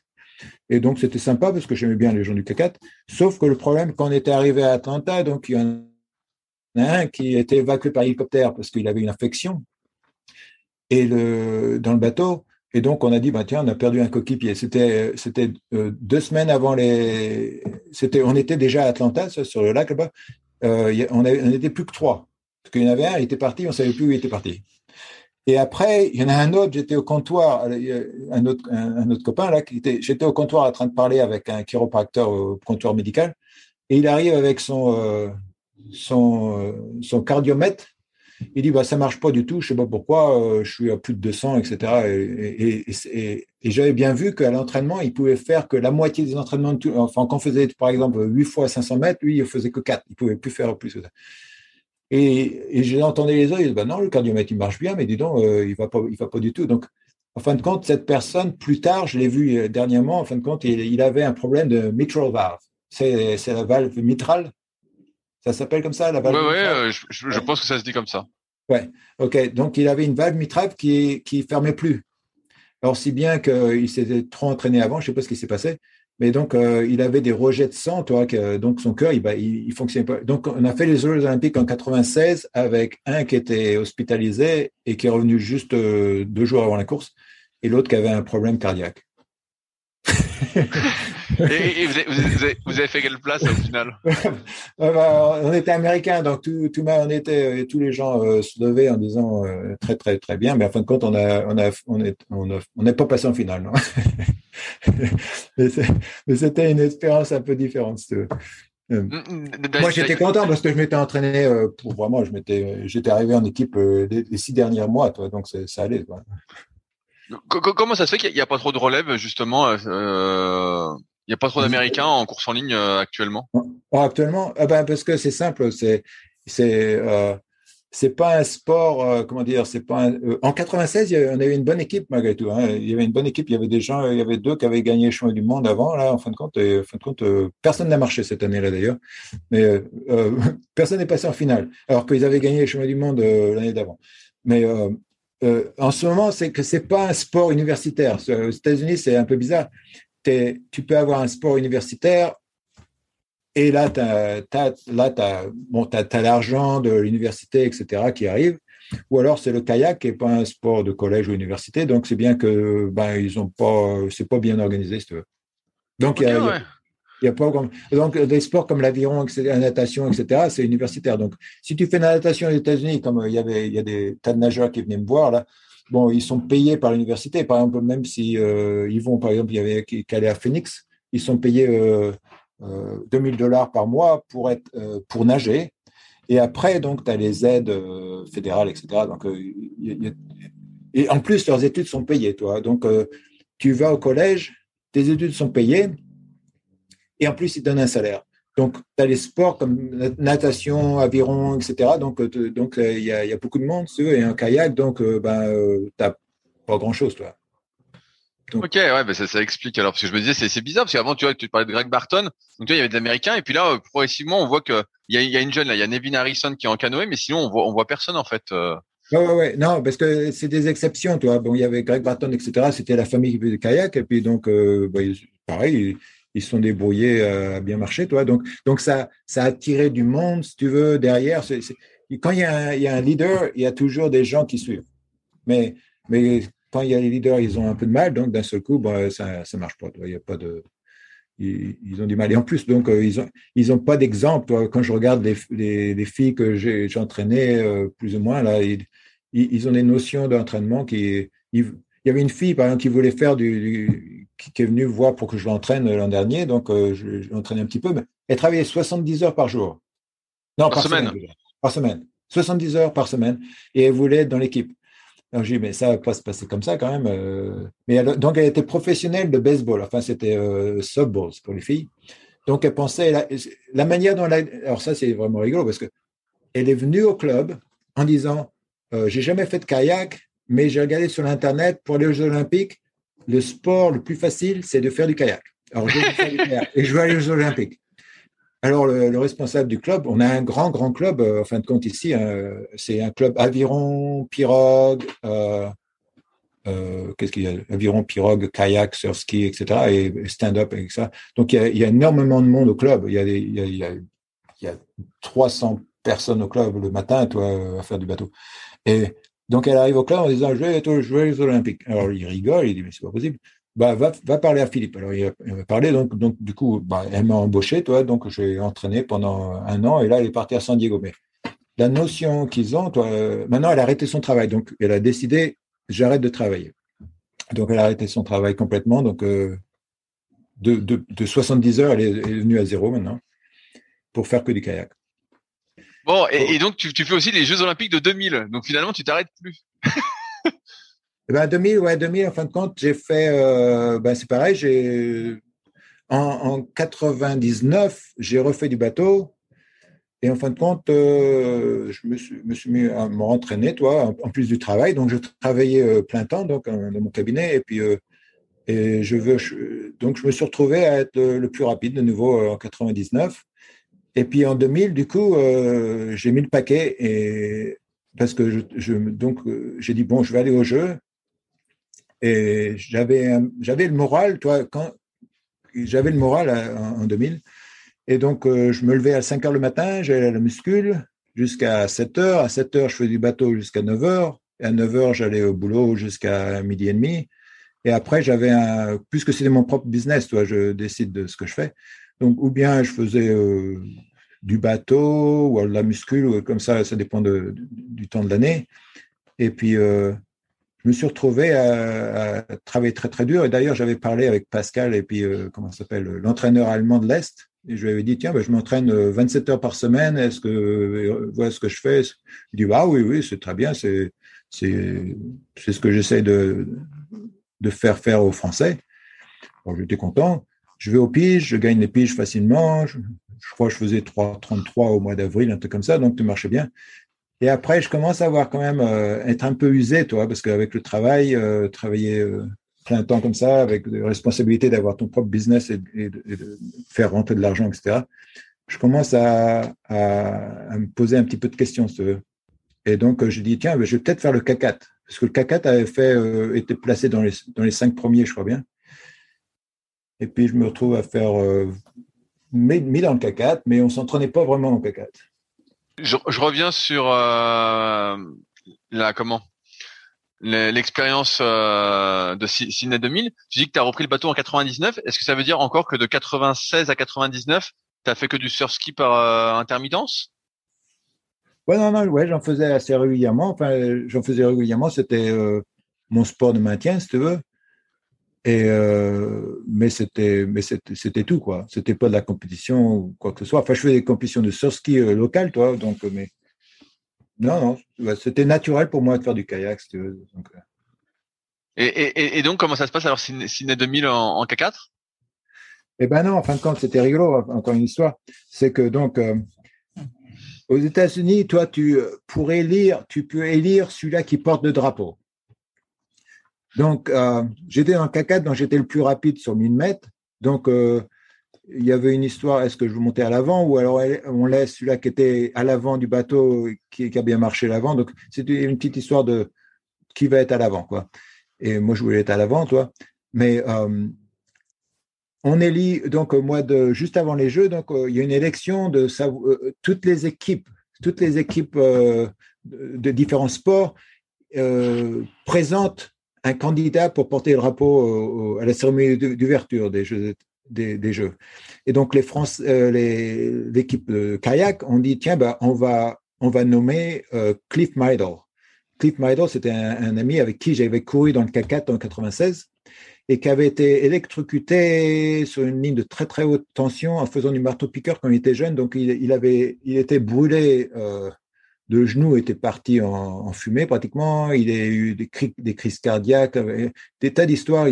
B: Et donc, c'était sympa parce que j'aimais bien les gens du CAC4. Sauf que le problème, quand on était arrivé à Atlanta, donc il y en a un qui était évacué par hélicoptère parce qu'il avait une infection et le, dans le bateau. Et donc, on a dit, bah, tiens, on a perdu un coéquipier. C'était, c'était euh, deux semaines avant les. On était déjà à Atlanta, sur le lac là-bas. Euh, on n'était plus que trois. Parce qu'il y en avait un, il était parti, on ne savait plus où il était parti. Et après, il y en a un autre, j'étais au comptoir, un autre, un, autre copain là, j'étais au comptoir en train de parler avec un chiropracteur au comptoir médical, et il arrive avec son, euh, son, euh, son cardiomètre. Il dit, bah, ça marche pas du tout, je sais pas pourquoi, euh, je suis à plus de 200, etc. Et, j'avais bien vu qu'à l'entraînement, il pouvait faire que la moitié des entraînements, enfin, quand on faisait, par exemple, 8 fois 500 mètres, lui, il faisait que 4, il pouvait plus faire plus que ça. Et, j'ai entendu les autres, ils bah non, le cardiomètre, il marche bien, mais dis donc, euh, il ne va, pas, il va pas du tout. Donc, en fin de compte, cette personne, plus tard, je l'ai vu euh, dernièrement, en fin de compte, il, avait un problème de mitral valve. C'est la valve mitrale. Ça s'appelle comme ça, la
A: valve ouais, Ouais, je, pense que ça se dit comme ça.
B: Ouais, ok. Donc, il avait une valve mitrale qui qui fermait plus. Alors, si bien qu'il s'était trop entraîné avant, je ne sais pas ce qui s'est passé, mais donc euh, il avait des rejets de sang, toi, donc son cœur, il, bah, il, fonctionnait pas. Donc, on a fait les Jeux Olympiques en 96 avec un qui était hospitalisé et qui est revenu juste euh, deux jours avant la course, et l'autre qui avait un problème cardiaque.
A: Et, vous, avez, fait quelle place au final?
B: Bah, On était américains, donc tout, tout on était, euh, tous les gens euh, se levaient en disant euh, très très très bien, mais en fin de compte, on a on a on est on n'est pas passé en finale, non mais c'était une expérience un peu différente. Mm, mm, moi, j'étais content parce que je m'étais entraîné pour vraiment, je m'étais, j'étais arrivé en équipe les, six derniers mois, toi, donc ça allait.
A: Comment ça se fait qu'il n'y a, pas trop de relève justement euh, Il n'y a pas trop d'Américains en course en ligne euh, actuellement?
B: Actuellement, ah ben parce que c'est simple, c'est c'est euh, c'est pas un sport, euh, comment dire, c'est pas en 96, on avait une bonne équipe malgré tout. Hein. Il y avait une bonne équipe, il y avait des gens, il y avait deux qui avaient gagné le championnat du monde avant là, en fin de compte, et, en fin de compte, personne n'a marché cette année-là d'ailleurs, mais personne n'est passé en finale, alors qu'ils avaient gagné le championnat du monde l'année d'avant. Mais euh, en ce moment, c'est que c'est pas un sport universitaire. Aux États-Unis, c'est un peu bizarre. tu peux avoir un sport universitaire et là, tu as, bon, l'argent de l'université, etc., qui arrive. Ou alors, c'est le kayak qui n'est pas un sport de collège ou université. Donc, c'est bien que ben, ils ont pas, c'est pas bien organisé, si tu veux. Donc, il y a, il y a pas Donc, des sports comme l'aviron, la natation, etc., c'est universitaire. Donc, si tu fais la natation aux États-Unis, comme euh, il y avait, il y a des tas de nageurs qui venaient me voir, là, bon, ils sont payés par l'université. Par exemple, même si euh, ils vont, par exemple, il y avait qui, allait à Phoenix, ils sont payés euh, euh, 2000 dollars par mois pour être, euh, pour nager. Et après, donc, tu as les aides fédérales, etc. Donc, et en plus, leurs études sont payées, toi. Donc, tu vas au collège, tes études sont payées, et en plus, ils donnent un salaire. Donc, tu as les sports comme natation, aviron, etc. Donc, euh, donc euh, il y, a, beaucoup de monde, et un kayak, donc euh, ben, tu n'as pas grand-chose, toi.
A: ok, ouais, ben ça, ça explique alors parce que je me disais c'est bizarre parce qu'avant tu vois tu parlais de Greg Barton, donc tu vois il y avait des Américains et puis là progressivement on voit que il y a, une jeune là, il y a Nevin Harrison qui est en canoë, mais sinon on voit on voit personne en fait.
B: Ouais, ouais, ouais, non, parce que c'est des exceptions, toi. Bon, il y avait Greg Barton, etc. C'était la famille qui faisait du kayak, et puis donc, ben, pareil, ils sont débrouillés euh, à bien marcher, toi. Donc, donc ça, ça a attiré du monde, si tu veux, derrière. Quand il y, a un, leader, il y a toujours des gens qui suivent. Mais, mais quand il y a les leaders, ils ont un peu de mal, donc d'un seul coup, bah, ça, ça marche pas. Il y a pas de, ils, ont du mal. Et en plus, donc, euh, ils ont, ils ont pas d'exemple. Quand je regarde les, les, filles que j'ai entraînées, euh, plus ou moins, là, ils, ils ont des notions d'entraînement qui, il y avait une fille, par exemple, qui voulait faire du qui, est venu voir pour que je l'entraîne l'an dernier, donc euh, je, je l'entraînais un petit peu. Mais elle travaillait 70 heures par jour.
A: Non, par, semaine.
B: Par semaine. 70 heures par semaine. Et elle voulait être dans l'équipe. Alors j'ai dit, mais ça va pas se passer comme ça quand même. Euh. Mais elle, donc elle était professionnelle de baseball. Enfin, c'était euh, softball pour les filles. Donc elle pensait, la, la manière dont elle alors ça c'est vraiment rigolo parce que elle est venue au club en disant, euh, j'ai jamais fait de kayak, mais j'ai regardé sur l'internet pour aller aux Jeux Olympiques le sport le plus facile, c'est de faire du kayak. Alors, je vais du kayak et je vais aller aux Olympiques. Alors, le, responsable du club, on a un grand, grand club, euh, en fin de compte, ici, hein, c'est un club aviron, pirogue, euh, euh, qu'est-ce qu'il y a? Aviron, pirogue, kayak, surf ski, etc. et stand-up, et ça. Donc, il y, a, énormément de monde au club. Il y a, il y a, il y a 300 personnes au club le matin, toi, à faire du bateau. Et donc elle arrive au club en disant je vais être aux Olympiques. Alors il rigole, il dit mais c'est pas possible. Bah va, parler à Philippe. Alors il va parler donc donc du coup bah, elle m'a embauché toi donc j'ai entraîné pendant un an et là elle est partie à San Diego. Mais la notion qu'ils ont, toi, maintenant elle a arrêté son travail donc elle a décidé j'arrête de travailler. Donc elle a arrêté son travail complètement donc euh, de, de, de 70 heures elle est venue à zéro maintenant pour faire que du kayak.
A: Bon, et, donc tu, tu, fais aussi les Jeux Olympiques de 2000. Donc finalement, tu t'arrêtes plus.
B: eh ben 2000, ouais, 2000. En fin de compte, j'ai fait. Euh, ben c'est pareil. J'ai en, en 99, j'ai refait du bateau. Et en fin de compte, euh, je me suis, me suis, mis à m'entraîner, toi, en, plus du travail. Donc, je travaillais euh, plein temps donc dans mon cabinet. Et puis, et je veux, donc, je me suis retrouvé à être le plus rapide de nouveau en 99. Et puis en 2000, du coup, euh, j'ai mis le paquet et parce que donc j'ai dit bon, je vais aller au jeu. Et j'avais j'avais le moral, toi, quand j'avais le moral en, en 2000. Et donc, je me levais à 5 heures le matin, j'allais à la muscule jusqu'à 7 heures. À 7 heures, je faisais du bateau jusqu'à 9 heures. Et à 9 heures, j'allais au boulot jusqu'à midi et demi. Et après, j'avais un, puisque c'était mon propre business, toi, je décide de ce que je fais. Donc, ou bien je faisais euh, du bateau ou de la muscule, ou comme ça, ça dépend du temps de l'année. Et puis, euh, je me suis retrouvé à, travailler très, très dur. Et d'ailleurs, j'avais parlé avec Pascal et puis, euh, comment s'appelle, l'entraîneur allemand de l'Est. Et je lui avais dit, tiens, ben, je m'entraîne 27 heures par semaine. Est-ce que, voilà ce que je fais? Il dit, ah oui, oui, c'est très bien. C'est, c'est, c'est ce que j'essaie de, de faire faire aux Français. Bon, j'étais content. Je vais au pige, je gagne les piges facilement. Je, crois que je faisais 3,33 au mois d'avril, un truc comme ça, donc tout marchait bien. Et après, je commence à avoir quand même euh, être un peu usé, toi, parce qu'avec le travail, euh, travailler euh, plein temps comme ça, avec des responsabilités d'avoir ton propre business et, de faire rentrer de l'argent, etc. Je commence à, me poser un petit peu de questions. Et donc, je dis, tiens, je vais peut-être faire le CACAT. Parce que le CACAT avait fait, euh, était placé dans les cinq premiers, je crois bien. Et puis, je me retrouve à faire mis, dans le CACAT, mais on ne s'entraînait pas vraiment au CACAT.
A: Je, je reviens sur euh, la, comment? L'expérience euh, de Sydney 2000. Tu dis que tu as repris le bateau en 99. Est-ce que ça veut dire encore que de 96 à 99, tu as fait que du surf ski par euh, intermittence?
B: Ouais, non, non, ouais, j'en faisais assez régulièrement. Enfin, j'en faisais régulièrement. C'était mon sport de maintien, si tu veux. Et euh, mais c'était, mais c'était tout quoi. C'était pas de la compétition ou quoi que ce soit. Enfin, je faisais des compétitions de surf ski euh, locales, toi. Donc, mais non, non, c'était naturel pour moi de faire du kayak, si tu veux. Donc,
A: et, et, et, donc, comment ça se passe alors, Ciné 2000 en, en K4
B: Eh ben non, en fin de compte, c'était rigolo. Encore une histoire. C'est que donc aux États-Unis, toi, tu euh, pourrais élire, tu peux élire celui-là qui porte le drapeau. Donc, euh, j'étais dans le CACAT, donc j'étais le plus rapide sur 1000 mètres. Donc, euh, il y avait une histoire, est-ce que je monter à l'avant ou alors on laisse celui-là qui était à l'avant du bateau, qui, qui a bien marché l'avant. Donc, c'était une petite histoire de qui va être à l'avant, quoi. Et moi, je voulais être à l'avant, toi. Mais euh, on élit donc au mois de juste avant les Jeux, donc euh, il y a une élection de toutes les équipes, toutes les équipes de, différents sports présentent un candidat pour porter le drapeau à la cérémonie d'ouverture des Jeux. Des, jeux. Et donc les France, l'équipe de kayak, on dit tiens ben on va on va nommer Cliff Meidel. Cliff Meidel, c'était un, un, ami avec qui j'avais couru dans le K4 en 96 et qui avait été électrocuté sur une ligne de très très haute tension en faisant du marteau-piqueur quand il était jeune. Donc il, avait, il était brûlé euh, de genoux, était parti en, fumée pratiquement. Il a eu des, crises cardiaques, des tas d'histoires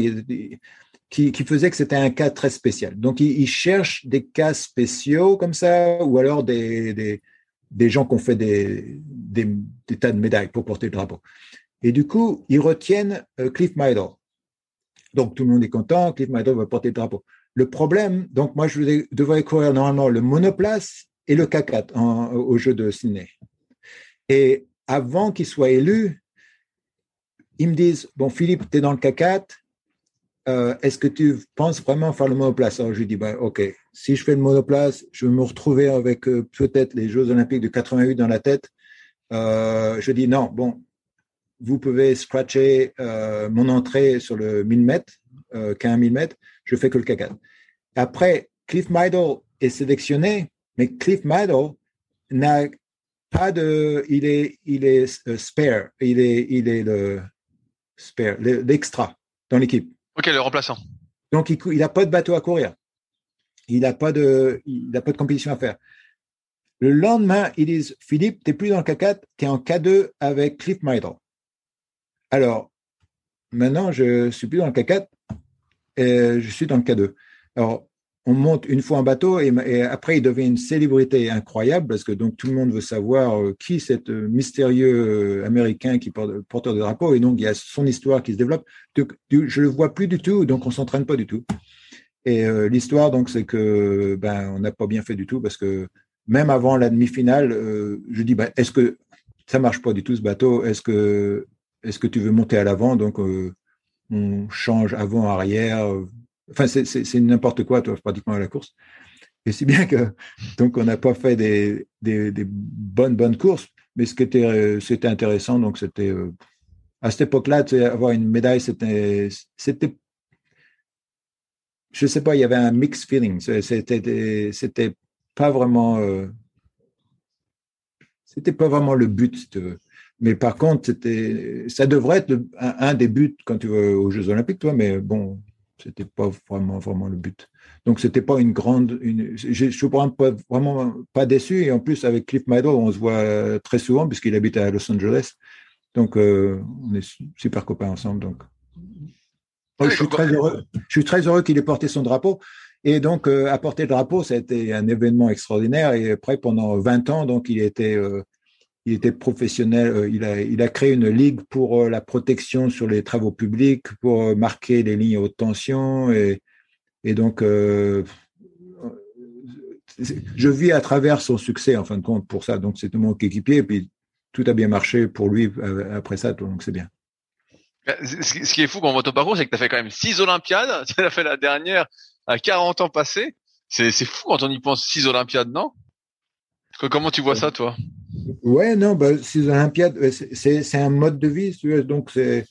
B: qui, qui faisaient que c'était un cas très spécial. Donc il, il, cherche des cas spéciaux comme ça, ou alors des, des, des gens qui ont fait des, des, tas de médailles pour porter le drapeau. Et du coup, ils retiennent euh, Cliff Meidel. Donc tout le monde est content, Cliff Meadow va porter le drapeau. Le problème, donc moi je devrais courir normalement le monoplace et le K4 au jeu de Sydney. Et avant qu'il soit élu, ils me disent Bon, Philippe, tu es dans le K4, euh, est-ce que tu penses vraiment faire le monoplace? Alors je lui dis bah, Ok, si je fais le monoplace, je vais me retrouver avec euh, peut-être les Jeux Olympiques de 88 dans la tête. Euh, je dis Non, bon, vous pouvez scratcher euh, mon entrée sur le 1000 mètres, euh, 15 000 mètres, je fais que le caca. Après, Cliff Meidel est sélectionné, mais Cliff Meidel n'a pas de, il est, il est euh, spare, il est, il est le spare, l'extra dans l'équipe.
A: Ok, le remplaçant.
B: Donc il n'a pas de bateau à courir, il n'a pas de, il n'a pas de compétition à faire. Le lendemain, ils disent Philippe, tu n'es plus dans le K4, tu es en K2 avec Cliff Meidel. Alors, maintenant, je suis plus dans le K4 et je suis dans le K2. Alors, on monte une fois un bateau et, après, il devient une célébrité incroyable parce que donc tout le monde veut savoir euh, qui cet euh, mystérieux euh, Américain qui porte porteur de drapeau et donc il y a son histoire qui se développe. Je le vois plus du tout, donc on s'entraîne pas du tout. Et l'histoire, donc, c'est que ben on n'a pas bien fait du tout parce que même avant la demi-finale, je dis, bah, est-ce que ça marche pas du tout ce bateau? Est-ce que, est-ce que tu veux monter à l'avant? Donc, on change avant, arrière. Enfin, c'est n'importe quoi, toi, pratiquement à la course. Et si bien que, donc, on n'a pas fait des, bonnes, bonnes courses, mais ce qui était, c'était intéressant, donc c'était, à cette époque-là, avoir une médaille, c'était, je sais pas, il y avait un mixed feeling. C'était, c'était pas vraiment, euh, c'était pas vraiment le but. Mais par contre, ça devrait être un, des buts quand tu vas aux Jeux Olympiques, toi. Mais bon, c'était pas vraiment, vraiment le but. Donc, c'était pas une grande. Une, je suis vraiment pas, vraiment pas déçu. Et en plus, avec Cliff Meadow, on se voit très souvent puisqu'il habite à Los Angeles. Donc, euh, on est super copains ensemble. Donc, je suis très heureux. Je suis très heureux qu'il ait porté son drapeau. Et donc, euh, apporter le drapeau, ça a été un événement extraordinaire. Et après, pendant 20 ans, donc, il était, euh, il était professionnel. il, a, il a créé une ligue pour la protection sur les travaux publics, pour marquer les lignes haute tension. Et, et donc, je vis à travers son succès, en fin de compte, pour ça. Donc, c'est mon équipier. Et puis, tout a bien marché pour lui euh, après ça, donc c'est bien.
A: Euh, ce qui est fou quand on voit ton parcours, c'est que tu as fait quand même six Olympiades. Tu as fait la dernière à 40 ans passés. C'est, fou quand on y pense, six Olympiades, non? Comment tu vois ça, toi?
B: Ouais, non, bah, c'est, un mode de vie. Donc, c'est,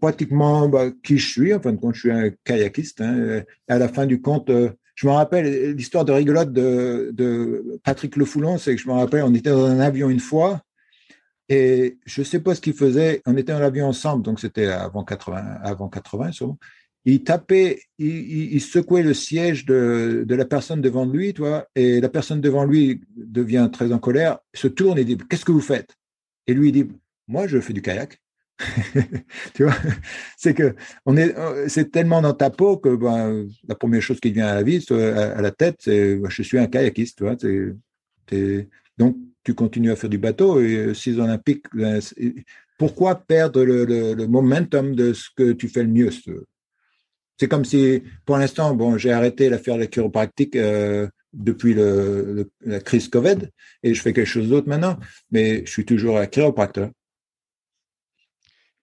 B: pratiquement bah, qui je suis. Enfin, quand je suis un kayakiste, hein. à la fin du compte, euh, je me rappelle l'histoire de rigolote de, de Patrick Le Foulon, c'est que je me rappelle, on était dans un avion une fois et je sais pas ce qu'il faisait. On était dans l'avion ensemble, donc c'était avant 80, avant 80 sûrement. Il tapait, il, secouait le siège de, la personne devant lui, toi, et la personne devant lui devient très en colère, se tourne et dit Qu'est-ce que vous faites? Et lui, il dit Moi, je fais du kayak. tu vois, c'est que on est, c'est tellement dans ta peau que ben, la première chose qui vient à la vie, à, la tête, c'est je suis un kayakiste, tu vois. donc tu continues à faire du bateau et euh, six olympiques. Ben, pourquoi perdre le, momentum de ce que tu fais le mieux C'est comme si, pour l'instant, bon, j'ai arrêté l'affaire de la chiropractique euh, depuis le, la crise Covid et je fais quelque chose d'autre maintenant, mais je suis toujours un chiropracteur.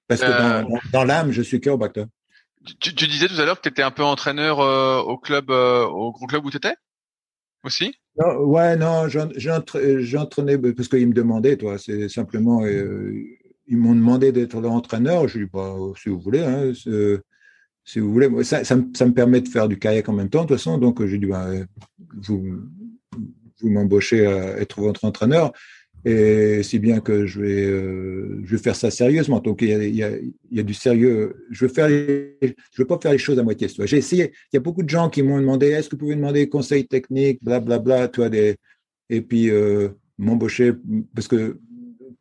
B: Parce que dans, euh, dans, l'âme, je suis chiropracteur.
A: Tu, tu, disais tout à l'heure que tu étais un peu entraîneur euh, au club, au gros club où tu étais aussi?
B: Non, Ouais, non, j'entraînais parce qu'ils me demandaient, toi. C'est simplement, ils m'ont demandé d'être leur entraîneur. Je dis, bah, si vous voulez, hein, si vous voulez. Ça, me permet de faire du kayak en même temps, de toute façon. Donc, j'ai dit, bah, vous, vous m'embauchez à être votre entraîneur et si bien que je vais, euh, je vais faire ça sérieusement. Donc il y a, du sérieux. Je veux veux pas faire les choses à moitié. J'ai essayé. Il y a beaucoup de gens qui m'ont demandé, est-ce que vous pouvez demander conseils techniques, blablabla, bla, bla, toi des, et puis euh, m'embaucher parce que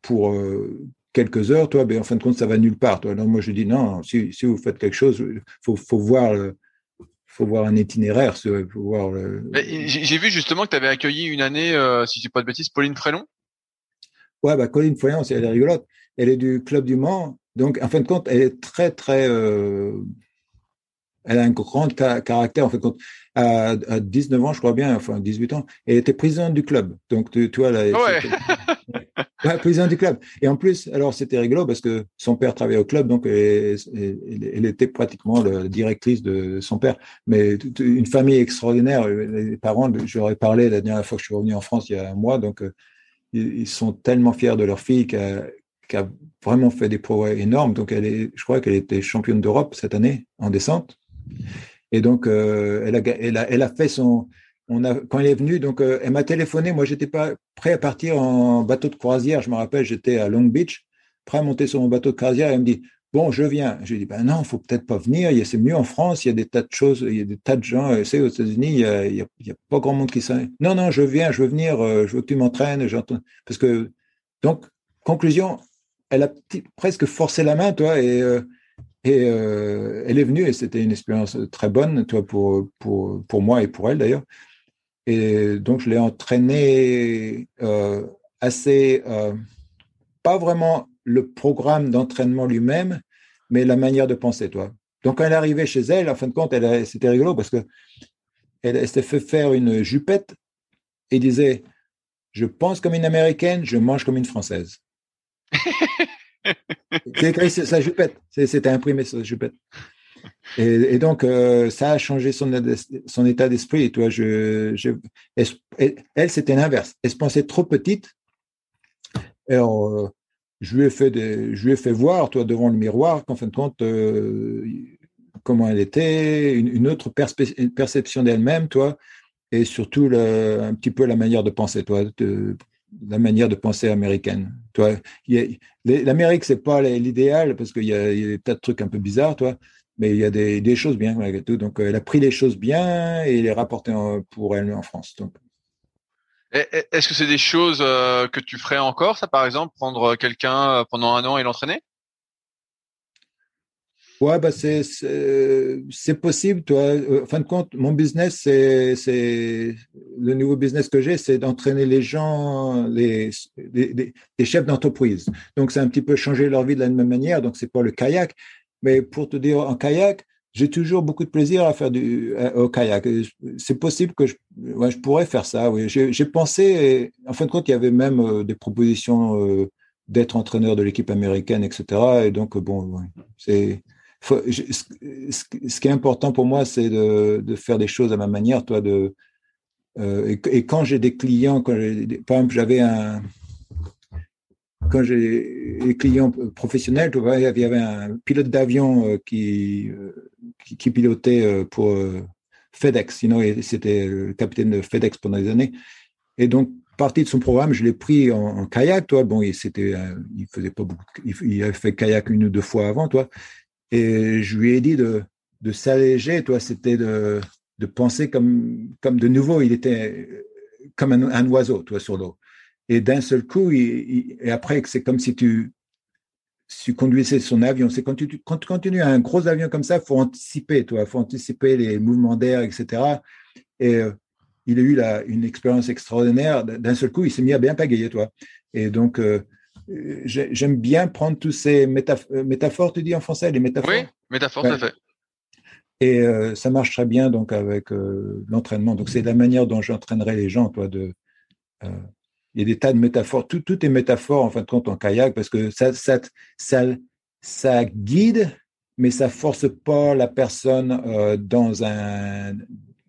B: pour euh, quelques heures, toi, ben en fin de compte, ça va nulle part. Toi. Alors moi, je dis non. Si, si vous faites quelque chose, faut, faut voir. faut voir un itinéraire. Faut voir.
A: J'ai vu justement que tu avais accueilli une année, si je dis pas de bêtises, Pauline Frélon.
B: Ouais, bah, Colline Foyant, elle est rigolote. Elle est du Club du Mans. Donc, en fin de compte, elle est très, très. Euh, elle a un grand caractère, en fin de compte. À, 19 ans, je crois bien, enfin 18 ans, elle était présidente du club. Donc, tu, vois, elle,
A: ouais.
B: Ouais, présidente du club. Et en plus, alors c'était rigolo parce que son père travaillait au club, donc elle, était pratiquement la directrice de son père. Mais une famille extraordinaire. Les parents, j'aurais parlé la dernière fois que je suis revenu en France il y a un mois, donc euh, ils sont tellement fiers de leur fille qui a, vraiment fait des progrès énormes. Donc, elle est, je crois qu'elle était championne d'Europe cette année en descente. Et donc, euh, elle, a, fait son. Quand elle est venue, donc, euh, elle m'a téléphoné. Moi, j'étais pas prêt à partir en bateau de croisière. Je me rappelle, j'étais à Long Beach, prêt à monter sur mon bateau de croisière. Elle me dit Bon, je viens. J'ai dit, ben non, faut peut-être pas venir. C'est mieux en France. Il y a des tas de choses. Il y a des tas de gens. C'est aux États-Unis. Il y a, il pas grand monde qui sait. Non, non, je viens. Je veux venir. Euh, je veux que tu m'entraînes. Parce que donc conclusion, elle a presque forcé la main, toi, et euh, euh, elle est venue et c'était une expérience très bonne, toi, pour pour moi et pour elle d'ailleurs. Et donc je l'ai entraînée assez, pas vraiment le programme d'entraînement lui-même, mais la manière de penser, toi. Donc, quand elle est arrivée chez elle, en fin de compte, c'était rigolo parce que elle, s'est fait faire une jupette il disait Je pense comme une américaine, je mange comme une française. c'est écrit sa jupette. C'était imprimé sur sa jupette. Et, donc, euh, ça a changé son, son état d'esprit. Toi, je, elle, c'était l'inverse. Elle se pensait trop petite. Alors, euh, je lui ai fait je lui ai fait voir, toi, devant le miroir, qu'en fin de compte, euh, comment elle était, une, autre perception d'elle-même, toi, et surtout un petit peu la manière de penser, toi, la manière de penser américaine. Toi, l'Amérique, c'est pas l'idéal parce qu'il y a, des tas de trucs un peu bizarres, toi, mais il y a des, choses bien malgré tout. Donc, elle a pris les choses bien et les rapporté pour elle en France. Donc.
A: Est-ce que c'est des choses euh, que tu ferais encore, ça, par exemple, prendre quelqu'un euh, pendant un an et l'entraîner?
B: Ouais, bah c'est c'est possible. Toi, euh, en fin de compte, mon business, c'est c'est le nouveau business que j'ai, c'est d'entraîner les gens, les les, chefs d'entreprise. Donc c'est un petit peu changer leur vie de la même manière. Donc c'est pas le kayak, mais pour te dire en kayak, j'ai toujours beaucoup de plaisir à faire du au kayak. C'est possible que je, je pourrais faire ça. J'ai pensé. en fin de compte, il y avait même euh, des propositions euh, d'être entraîneur de l'équipe américaine, etc. Et donc bon, c'est ce, qui est important pour moi, c'est de, faire des choses à ma manière, toi. De, euh, et, quand j'ai des clients, quand par exemple, j'avais un, quand j'ai des clients professionnels, tu vois, il y avait un pilote d'avion euh, qui, euh, qui, pilotait pour FedEx, c'était le capitaine de FedEx pendant des années. Et donc, partie de son programme, je l'ai pris en, kayak, toi. Bon, il c'était, il faisait pas beaucoup, il, il, avait fait kayak une ou deux fois avant, toi. Et je lui ai dit de, de s'alléger, toi, c'était de, de penser comme, comme de nouveau, il était comme un, oiseau, toi, sur l'eau. Et d'un seul coup, il, et après, c'est comme si tu, tu conduisais son avion. C'est quand tu, quand tu continues un gros avion comme ça, il faut anticiper, toi, il faut anticiper les mouvements d'air, etc. Et euh, il a eu là une expérience extraordinaire. D'un seul coup, il s'est mis à bien pagayer, toi. Et donc, euh, j'aime bien prendre tous ces euh, métaphores, tu dis en français, les métaphores?
A: Oui, métaphores, tout fait.
B: Et euh, ça marche très bien donc avec l'entraînement. Donc c'est la manière dont j'entraînerai les gens, toi. De, il y a des tas de métaphores. Tout, tout est métaphore en fin de compte en kayak parce que ça, ça, ça, ça guide, mais ça force pas la personne dans un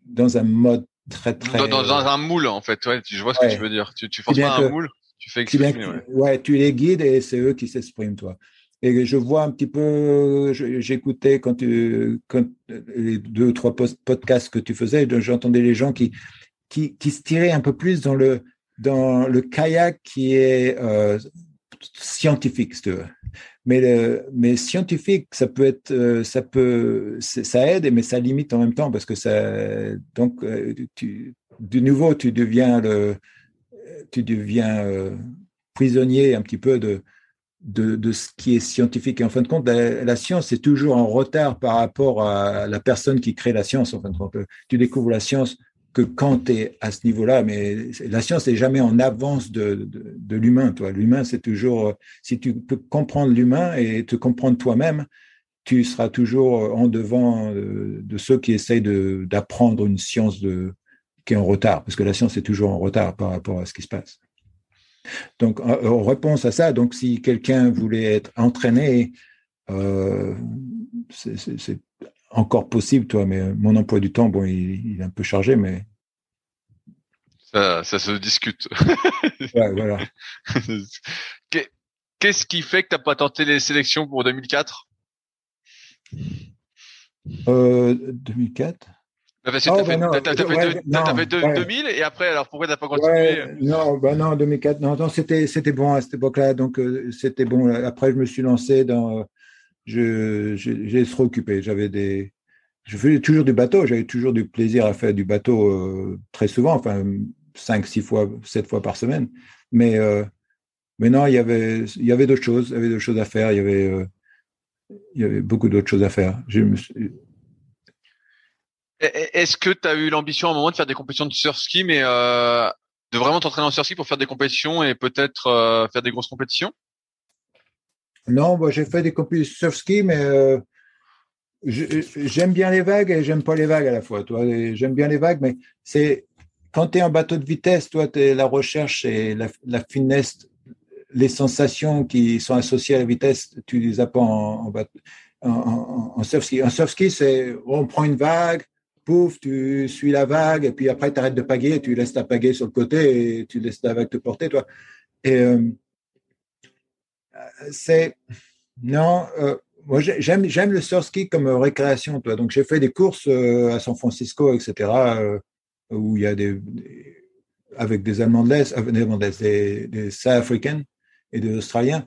B: dans un mode très très
A: dans, dans, un moule en fait. Ouais, je vois ce que tu veux dire. Tu, tu forces pas un moule. Tu fais exprimer,
B: ouais. tu les guides et c'est eux qui s'expriment, toi. Et je vois un petit peu, j'écoutais quand tu, quand les deux ou trois podcasts que tu faisais, j'entendais les gens qui, qui, qui, se tiraient un peu plus dans le, dans le kayak qui est euh, scientifique, si tu veux. Mais, mais scientifique, ça peut être, euh, ça peut, ça aide, mais ça limite en même temps parce que ça, donc, euh, tu, de nouveau, tu deviens le, tu deviens prisonnier un petit peu de, de, ce qui est scientifique. Et en fin de compte, la, science est toujours en retard par rapport à la personne qui crée la science. En fin de compte, tu découvres la science que quand tu es à ce niveau-là, mais la science n'est jamais en avance de, l'humain. Toi, l'humain, c'est toujours si tu peux comprendre l'humain et te comprendre toi-même, tu seras toujours en devant de, ceux qui essayent d'apprendre une science qui est en retard, parce que la science est toujours en retard par rapport à ce qui se passe. Donc, en réponse à ça, donc si quelqu'un voulait être entraîné, euh, c'est encore possible, toi, mais mon emploi du temps, bon, il, est un peu chargé, mais
A: ça, ça se discute.
B: ouais, voilà.
A: Qu'est-ce qui fait que tu n'as pas tenté les sélections pour 2004
B: euh, 2004
A: tu as fait, 2000 et après, alors pourquoi t'as pas continué?
B: Non, bah non, 2004, non, non c'était bon à cette époque-là, donc euh, c'était bon. Après, je me suis lancé dans, euh, j'ai trop occupé. J'avais des, je faisais toujours du bateau, j'avais toujours du plaisir à faire du bateau euh, très souvent, enfin cinq, six fois, sept fois par semaine. Mais mais non, il y avait il y avait d'autres choses, il y avait d'autres choses à faire, il y avait il y avait beaucoup d'autres choses à faire.
A: Est-ce que tu as eu l'ambition à un moment de faire des compétitions de surski, mais euh, de vraiment t'entraîner en surski pour faire des compétitions et peut-être euh, faire des grosses compétitions?
B: Non, moi j'ai fait des compétitions de surski, mais euh, j'aime bien les vagues et j'aime pas les vagues à la fois. J'aime bien les vagues, mais c'est quand tu es en bateau de vitesse, toi, es, la recherche et la, finesse, les sensations qui sont associées à la vitesse, tu les as pas en, en, surf ski. En surf ski, c'est on prend une vague, pouf, tu suis la vague, et puis après, tu arrêtes de pagayer, tu laisses ta pagaie sur le côté et tu laisses la vague te porter, toi. Euh, c'est. Non, euh, moi, j'aime, j'aime le surf ski comme récréation, toi. Donc, j'ai fait des courses euh, à San Francisco, etc., où il y a des. avec des Allemands de l'Est, des, des South-Africains et des Australiens.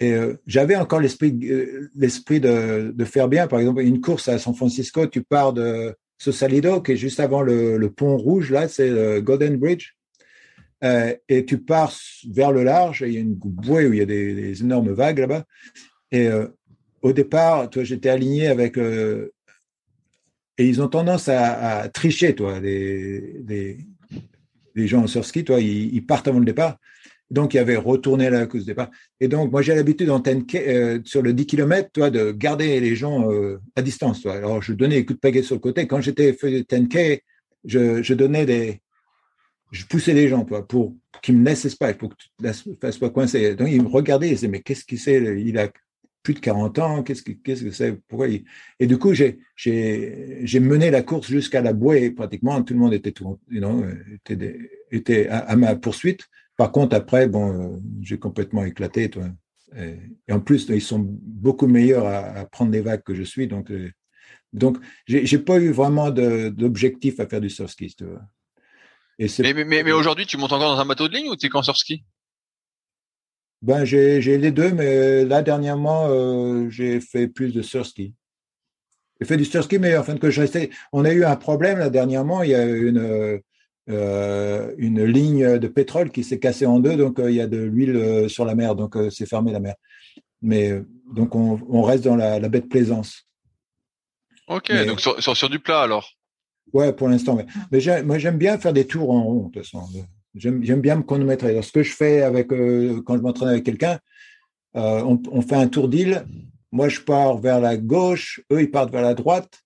B: Et j'avais encore l'esprit, l'esprit de, de, faire bien. Par exemple, une course à San Francisco, tu pars de, Salido, qui est juste avant le, pont rouge, là, c'est le Golden Bridge. Euh, et tu pars vers le large, il y a une bouée où il y a des, énormes vagues là-bas. Et euh, au départ, toi, j'étais aligné avec. Euh, et ils ont tendance à, tricher, toi, les, les, gens sur ski, toi, ils, partent avant le départ. Donc, il y avait retourné à la course départ. Et donc, moi, j'ai l'habitude euh, sur le 10 km, toi, de garder les gens euh, à distance. Toi. Alors, je donnais des coups de pagaie sur le côté. Quand j'étais fait 10K, je, je, donnais des. Je poussais les gens, toi, pour, qu'ils me laissent pas, pour que ne fasses pas coincer. Donc, ils me regardaient, ils disaient, mais qu'est-ce qu'il sait Il a plus de 40 ans, qu'est-ce que qu'est-ce que c'est Pourquoi Et du coup, j'ai mené la course jusqu'à la bouée pratiquement. Tout le monde était tout, you était, était à, ma poursuite. Par contre, après, bon, j'ai complètement éclaté. Toi. Et, en plus, ils sont beaucoup meilleurs à, prendre des vagues que je suis. Donc, euh, donc j'ai pas eu vraiment d'objectif à faire du surf ski. Tu vois.
A: Et mais, mais, mais, aujourd'hui, tu montes encore dans un bateau de ligne ou tu es qu'en surf ski
B: ben, j'ai les deux, mais là, dernièrement, euh, j'ai fait plus de surf ski. J'ai fait du surf ski, mais enfin que je restais. On a eu un problème là dernièrement. Il y a une, euh, une ligne de pétrole qui s'est cassée en deux, donc euh, il y a de l'huile euh, sur la mer, donc c'est fermé la mer. Mais donc on, reste dans la, baie de Plaisance.
A: Ok, donc sur, sur, du plat alors?
B: Ouais, pour l'instant. Mais, moi j'aime bien faire des tours en rond, de toute façon. J'aime bien me chronométrer. Alors, ce que je fais avec quand je m'entraîne avec quelqu'un, on, on, fait un tour d'île. Moi, je pars vers la gauche, eux, ils partent vers la droite.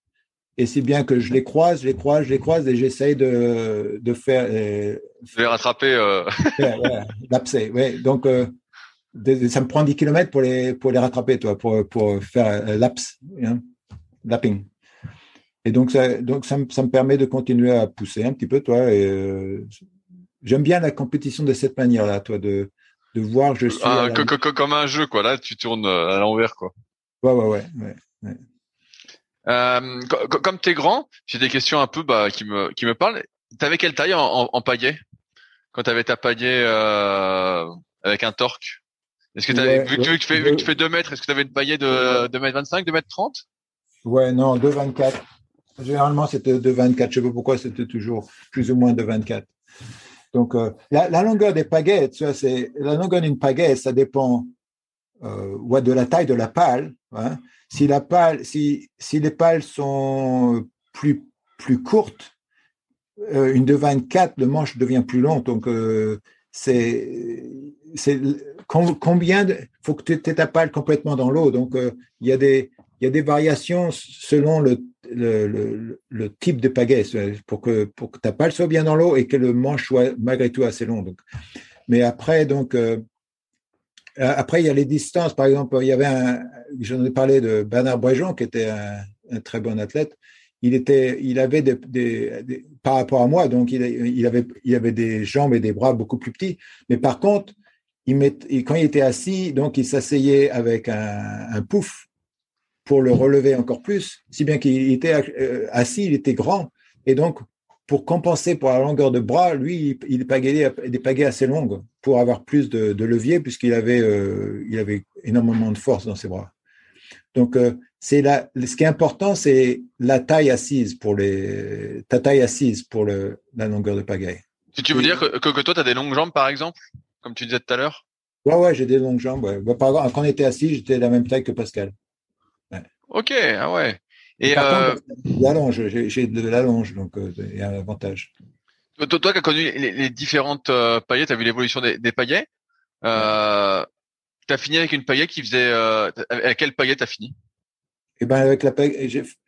B: Et c'est bien que je les croise, je les croise, je les croise et j'essaye de, de faire.
A: Euh, les rattraper. Euh...
B: ouais, ouais, Donc, euh, ça me prend 10 km pour les, pour les rattraper, toi, pour, pour faire euh, laps, hein, lapping. Et donc, ça, donc ça, me, ça me permet de continuer à pousser un petit peu, toi. Et euh, j'aime bien la compétition de cette manière-là, toi, de, de voir je suis.
A: Ah, comme un jeu, quoi. Là, tu tournes à l'envers, quoi.
B: Ouais, ouais, ouais. ouais, ouais.
A: Euh, comme tu es grand, j'ai des questions un peu bah, qui me qui me parlent. T'avais quelle taille en, en, pagaie quand t'avais ta pagaie euh, avec un torque? Est-ce que t'avais vu, que tu fais vu que tu fais 2 mètres, est-ce que tu avais une pagaie de 2 mètres 25, 2 mètres 30
B: Ouais, non, 2,24. Généralement, c'était 2,24. Je sais pas pourquoi c'était toujours plus ou moins de 24. Donc, euh, la, longueur des pagaies, tu vois, c'est la longueur d'une pagaie, ça dépend euh, de la taille de la pale. Hein, si, la pale, si, si les pales sont plus, plus courtes, euh, une de 24, le manche devient plus long. Donc, euh, c'est combien de, faut que tu aies ta pale complètement dans l'eau. Donc, il y a des il y a des variations selon le, type de pagaie pour que pour que ta pale soit bien dans l'eau et que le manche soit malgré tout assez long. Donc, mais après donc euh, après, il y a les distances. Par exemple, il y avait un, j'en ai parlé de Bernard Bréjean, qui était un, très bon athlète. Il était, il avait des, par rapport à moi, donc il, il, avait, il avait des jambes et des bras beaucoup plus petits. Mais par contre, il met, quand il était assis, donc il s'asseyait avec un, pouf pour le relever encore plus, si bien qu'il était euh, assis, il était grand. Et donc, pour compenser pour la longueur de bras, lui, il pagayait des pagaies assez longues pour avoir plus de, levier puisqu'il avait, euh, il avait énormément de force dans ses bras. Donc, euh, c'est la, ce qui est important, c'est la taille assise pour les, ta taille assise pour le, la longueur de pagaie.
A: Si tu veux dire que, que, toi, tu as des longues jambes, par exemple, comme tu disais tout à l'heure?
B: Ouais, ouais, j'ai des longues jambes. Ouais. Bah, par exemple, quand on était assis, j'étais de la même taille que Pascal.
A: Ok, ah ouais.
B: Et euh... j'ai de l'allonge, donc euh, il y a un avantage.
A: Toi, toi, qui as connu les, les différentes euh, paillettes, tu as vu l'évolution des, des paillets. Euh, tu as fini avec une paillette qui faisait... Euh, avec quelle paillette tu as fini?
B: Et ben avec la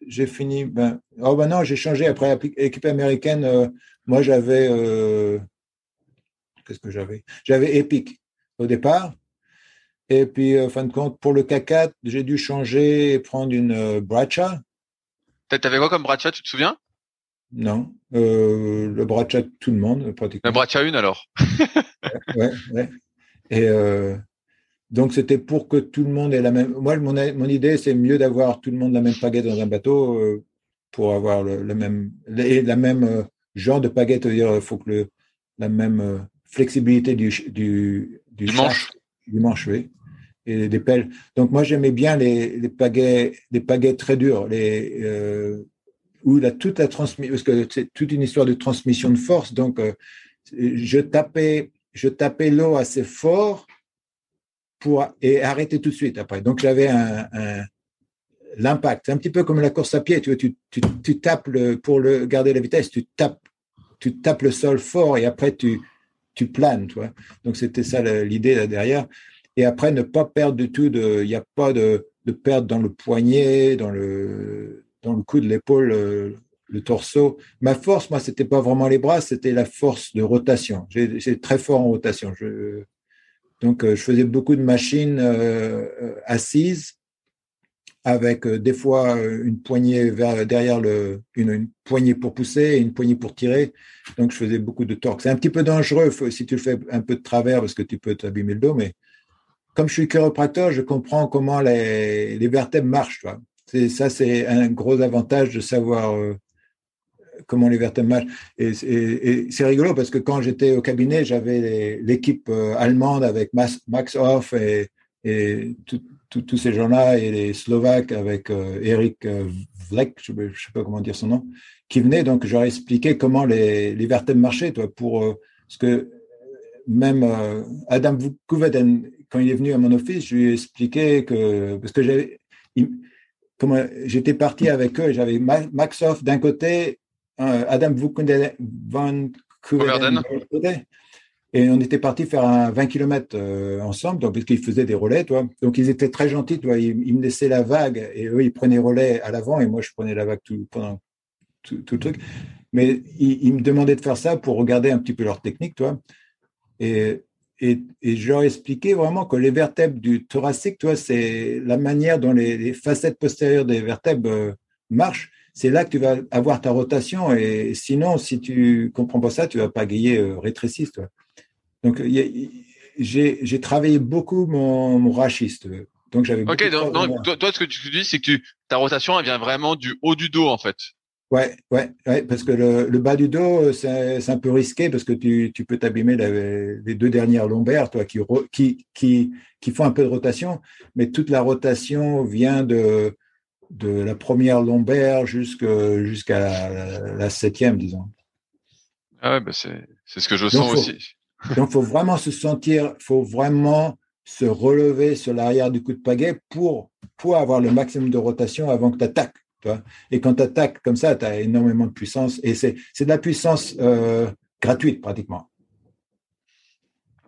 B: j'ai fini. Ben, oh ben non, j'ai changé après l'équipe américaine. Euh, moi, j'avais euh, qu'est-ce que j'avais? J'avais Epic au départ. Et puis, en fin de compte, pour le K4, j'ai dû changer et prendre une euh, Bracha.
A: T'avais quoi comme Bracha, tu te souviens?
B: Non. Euh, le Bracha de tout le monde, pratiquement.
A: La Bracha 1 alors
B: ouais, ouais. Et euh, donc, c'était pour que tout le monde ait la même. Moi, mon, mon idée, c'est mieux d'avoir tout le monde la même pagaie dans un bateau euh, pour avoir le, même, la même euh, genre de pagaie. C'est-à-dire, il faut que le, la même euh, flexibilité du, du,
A: du, manche.
B: Du manche, oui. Des pelles. Donc, moi, j'aimais bien les, les pagaies, les pagaies très dures, les, euh, où la, toute la transmission, parce que c'est toute une histoire de transmission de force. Donc, je tapais, je tapais l'eau assez fort pour et arrêter tout de suite après. Donc j'avais un, l'impact. C'est un petit peu comme la course à pied. Tu, tu, tu, tu tapes le, pour le garder la vitesse, tu tapes, tu tapes le sol fort et après tu, tu planes. Tu vois. Donc c'était ça l'idée là derrière. Et après ne pas perdre du tout il n'y a pas de, de perte dans le poignet, dans le, dans le cou de l'épaule, le, le, torseau. Ma force, moi, c'était pas vraiment les bras, c'était la force de rotation. J'ai très fort en rotation. Donc, euh, je faisais beaucoup de machines euh, euh, assises avec des fois une poignée vers, derrière le, une, poignée pour pousser et une poignée pour tirer. Donc, je faisais beaucoup de torque. C'est un petit peu dangereux si tu le fais un peu de travers parce que tu peux t'abîmer le dos, mais comme je suis chiropracteur, je comprends comment les, les vertèbres marchent. C'est, ça, c'est un gros avantage de savoir comment les vertèbres marchent. Et, c'est rigolo parce que quand j'étais au cabinet, j'avais l'équipe euh, allemande avec Max, Hoff et, tous ces gens-là et les Slovaques avec euh, Eric euh, Vlek, je ne sais pas comment dire son nom, qui venaient. Donc, j'aurais expliqué comment les, vertèbres marchaient, toi, pour ce que même Adam Kouveden, quand il est venu à mon office, je lui ai expliqué que parce que j'avais j'étais parti avec eux, j'avais Max Hoff d'un côté Adam Van et on était parti faire un 20 km euh, ensemble, donc, parce qu'ils faisaient des relais, toi. Donc, ils étaient très gentils, toi. Ils, me laissaient la vague et eux, ils prenaient relais à l'avant et moi, je prenais la vague tout, pendant tout, le truc. Mais ils, me demandaient de faire ça pour regarder un petit peu leur technique, toi. Et, et, et je leur expliquais vraiment que les vertèbres du thoracique, toi, c'est la manière dont les, facettes postérieures des vertèbres euh, marchent c'est là que tu vas avoir ta rotation. Et sinon, si tu comprends pas ça, tu vas pas gagner euh, rétréciste. Donc, j'ai travaillé beaucoup mon, mon rachiste. Donc, j'avais.
A: Ok, donc, toi, ce que tu dis, c'est que ta rotation, elle vient vraiment du haut du dos, en fait.
B: Ouais, ouais, ouais, parce que le, bas du dos, c'est un peu risqué parce que tu, tu peux t'abîmer les deux dernières lombaires, toi, qui, qui, qui, qui font un peu de rotation, mais toute la rotation vient de, de la première lombaire jusqu'à la, septième, disons.
A: Ah ouais, bah c'est ce que je sens aussi.
B: donc, faut vraiment se sentir, faut vraiment se relever sur l'arrière du coup de pagaie pour, pour avoir le maximum de rotation avant que tu attaques. Et quand tu attaques comme ça, tu as énormément de puissance. Et c'est de la puissance euh, gratuite pratiquement.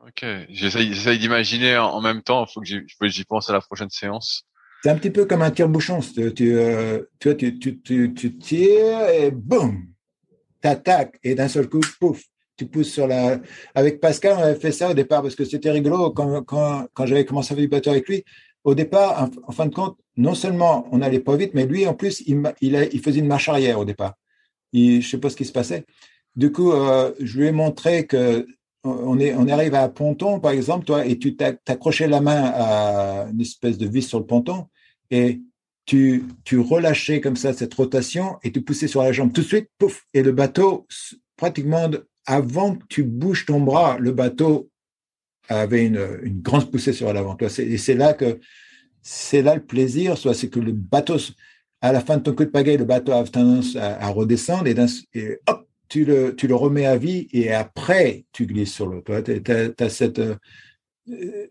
A: Ok, j'essaye d'imaginer en même temps, il faut que j'y pense à la prochaine séance.
B: C'est un petit peu comme un tire-bouchon. Tu, tu, euh, tu, tu, tu, tires et boum, t'attaques et d'un seul coup, pouf, tu pousses sur la. Avec Pascal, on avait fait ça au départ parce que c'était rigolo quand, quand, quand j'avais commencé à faire du bateau avec lui. Au départ, en, fin de compte, non seulement on n'allait pas vite, mais lui, en plus, il, faisait une marche arrière au départ. Je sais pas ce qui se passait. Du coup, euh, je lui ai montré que on, est, arrive à un ponton, par exemple, toi, et tu t'accrochais la main à une espèce de vis sur le ponton, et tu, tu relâchais comme ça cette rotation et tu poussais sur la jambe tout de suite, pouf, et le bateau, pratiquement avant que tu bouges ton bras, le bateau avait une, grande poussée sur l'avant. Et c'est là que c'est là le plaisir, soit c'est que le bateau, à la fin de ton coup de pagaie, le bateau a tendance à, redescendre et, hop, tu le, tu le remets à vie et après, tu glisses sur l'eau. euh,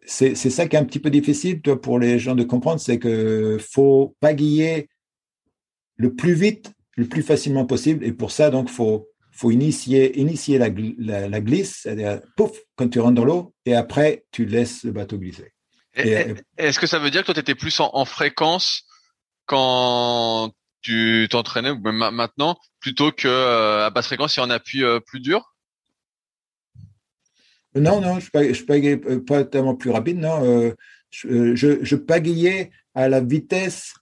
B: c'est, ça qui est un petit peu difficile toi, pour les gens de comprendre, c'est que faut pagayer le plus vite, le plus facilement possible. Et pour ça, donc, faut, faut initier, initier la, la, glisse, c'est-à-dire, pouf, quand tu rentres dans l'eau, et après, tu laisses le bateau glisser.
A: Euh, est-ce que ça veut dire que toi, tu étais plus en, fréquence quand tu t'entraînais ou même maintenant plutôt que euh, à basse fréquence et en appui euh, plus dur?
B: Non, non, je ne pagayais euh, pas tellement plus rapide. Non, je, je, pagayais à la vitesse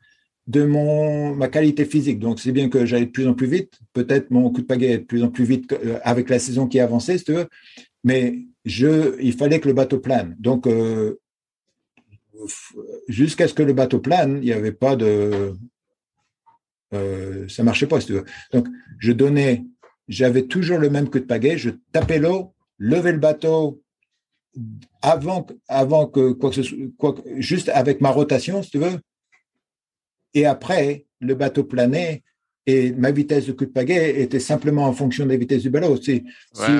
B: de mon ma qualité physique. Donc c'est bien que j'allais de plus en plus vite. Peut-être mon coup de pagaie est de plus en plus vite avec la saison qui avançait, si tu veux. Mais je, il fallait que le bateau plane. Donc jusqu'à ce que le bateau plane, il n'y avait pas de euh, ça marchait pas, si tu veux. Donc, je donnais, j'avais toujours le même coup de pagaie, je tapais l'eau, levais le bateau avant, avant que quoi que soit, juste avec ma rotation, si tu veux. Et après, le bateau planait et ma vitesse de coup de pagaie était simplement en fonction de la vitesse du bateau. Si, si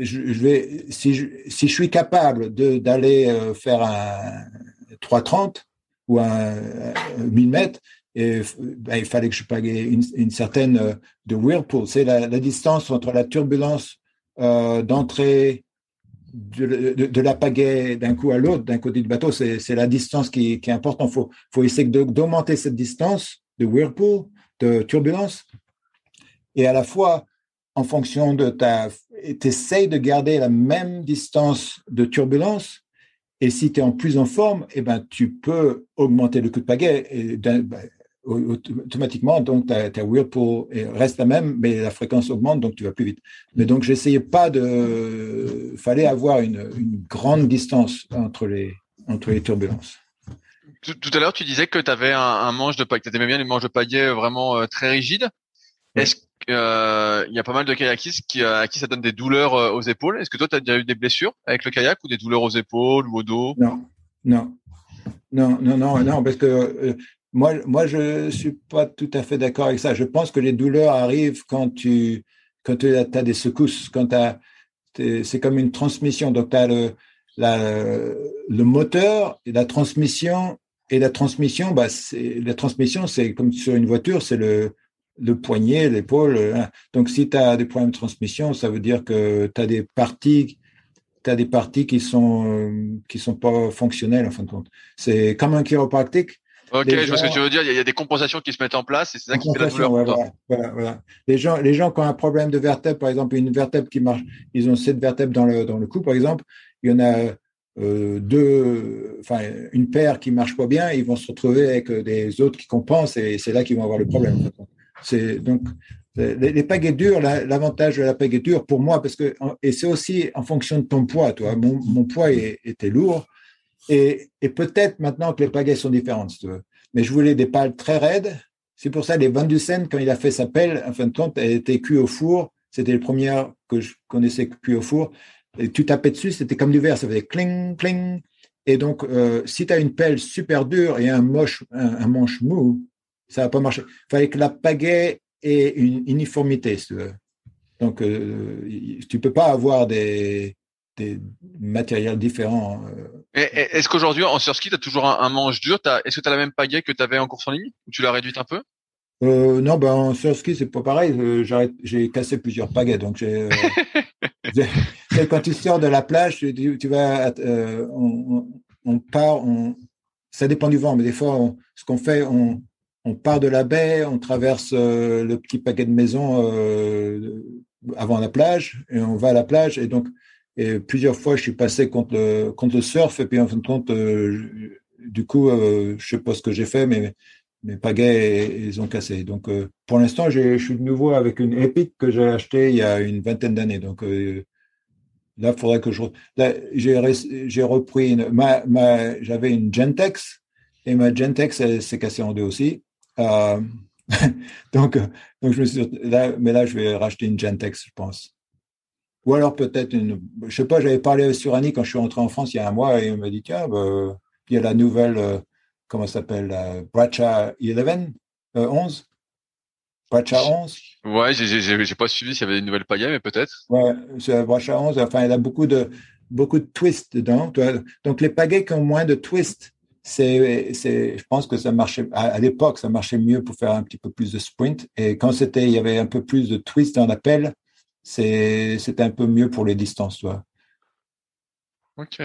B: je, vais, si je, si je suis capable d'aller euh, faire un 330 ou un, 1000 mètres, et ben, il fallait que je pague une, certaine euh, de whirlpool. C'est la, distance entre la turbulence euh, d'entrée de, la pagaie d'un coup à l'autre, d'un côté du bateau. C'est la distance qui, est importante. Faut, faut essayer d'augmenter cette distance de whirlpool, de turbulence. Et à la fois, en fonction de ta... Tu de garder la même distance de turbulence. Et si tu es en plus en forme, eh ben, tu peux augmenter le coup de pagaie. Et ben, automatiquement, donc ta, ta whirlpool reste la même, mais la fréquence augmente, donc tu vas plus vite. Mais donc, j'essayais pas de. fallait avoir une, grande distance entre les, entre les turbulences.
A: Tout, à l'heure, tu disais que tu avais un, manche de pagaie, tu aimais bien les manches de pagaie vraiment euh, très rigides. Est-ce qu'il euh, y a pas mal de kayakistes qui, euh, à qui ça donne des douleurs aux épaules? Est-ce que toi, tu as déjà eu des blessures avec le kayak ou des douleurs aux épaules ou au dos?
B: Non, non. Non, non, non, non, parce que moi, moi, je suis pas tout à fait d'accord avec ça. Je pense que les douleurs arrivent quand tu quand tu as, des secousses, quand c'est comme une transmission. Donc, tu as le, le moteur et la transmission. Et la transmission, bah, la transmission, c'est comme sur une voiture, c'est le, le poignet, l'épaule. Hein. Donc, si tu as des problèmes de transmission, ça veut dire que tu as des parties tu des parties qui sont qui sont pas fonctionnelles en fin de compte. C'est comme un chiropractique.
A: Ok, je vois ce que tu veux dire. Il y, a, des compensations qui se mettent en place et c'est ça qui fait la douleur.
B: voilà, voilà, Les gens, les gens qui ont un problème de vertèbre, par exemple, une vertèbre qui marche, ils ont sept vertèbres dans le dans le cou, par exemple. Il y en a euh, deux, enfin une paire qui marche pas bien, ils vont se retrouver avec euh, des autres qui compensent et c'est là qu'ils vont avoir le problème. C'est donc les, les pagaies dures, l'avantage de la pagaie dure pour moi, parce que et c'est aussi en fonction de ton poids. Toi, mon, mon poids était lourd et, peut-être maintenant que les pagaies sont différentes, si tu veux. Mais je voulais des pales très raides. C'est pour ça les Van Dusen, quand il a fait sa pelle, en fin de compte, elle était cuite au four. C'était les premières que je connaissais cuite au four. Tu tapais dessus, c'était comme du verre, ça faisait cling, cling. Et donc, euh, si tu as une pelle super dure et un, un, manche mou, ça va pas marcher. Il fallait que la pagaie ait une uniformité, si tu veux. Donc, euh, tu peux pas avoir des, des matériels différents.
A: Euh. Est-ce qu'aujourd'hui, en surski, tu as toujours un, manche dur Est-ce que tu as la même pagaie que tu avais en course en ligne Ou tu l'as réduite un peu?
B: Euh, Non, ben, en surski, c'est pas pareil. Euh, j'ai cassé plusieurs pagaies. Donc, j'ai, quand tu sors de la plage, tu, vas, on, part, on, ça dépend du vent, mais des fois, ce qu'on fait, on, on part de la baie, on traverse le petit paquet de maison avant la plage, et on va à la plage. Et donc, et plusieurs fois, je suis passé contre le, contre surf, et puis en fin de compte, euh, du coup, euh, je sais pas ce que j'ai fait, mais mes pagaies, ils ont cassé. Donc, euh, pour l'instant, je suis de nouveau avec une Epic que j'ai achetée il y a une vingtaine d'années. Donc, là, il faudrait que je... j'ai repris... Une, J'avais une Gentex, et ma Gentex, elle s'est cassée en deux aussi. donc, donc, je me suis... Là, mais là, je vais racheter une Gentex, je pense. Ou alors peut-être une, je sais pas, j'avais parlé sur Annie quand je suis rentré en France il y a un mois et on m'a dit tiens, bah, il y a la nouvelle, euh, comment ça s'appelle, la Bracha 11, 11, Bracha 11.
A: Ouais, j'ai pas suivi s'il y avait une nouvelle paille, mais peut-être.
B: Ouais, c'est Bracha 11. Enfin, elle a beaucoup de beaucoup de twists dedans. Donc les pagaies qui ont moins de twists, c'est, c'est, je pense que ça marchait à, l'époque, ça marchait mieux pour faire un petit peu plus de sprint. Et quand c'était, il y avait un peu plus de twists dans la c'est un peu mieux pour les distances, toi.
A: Ok.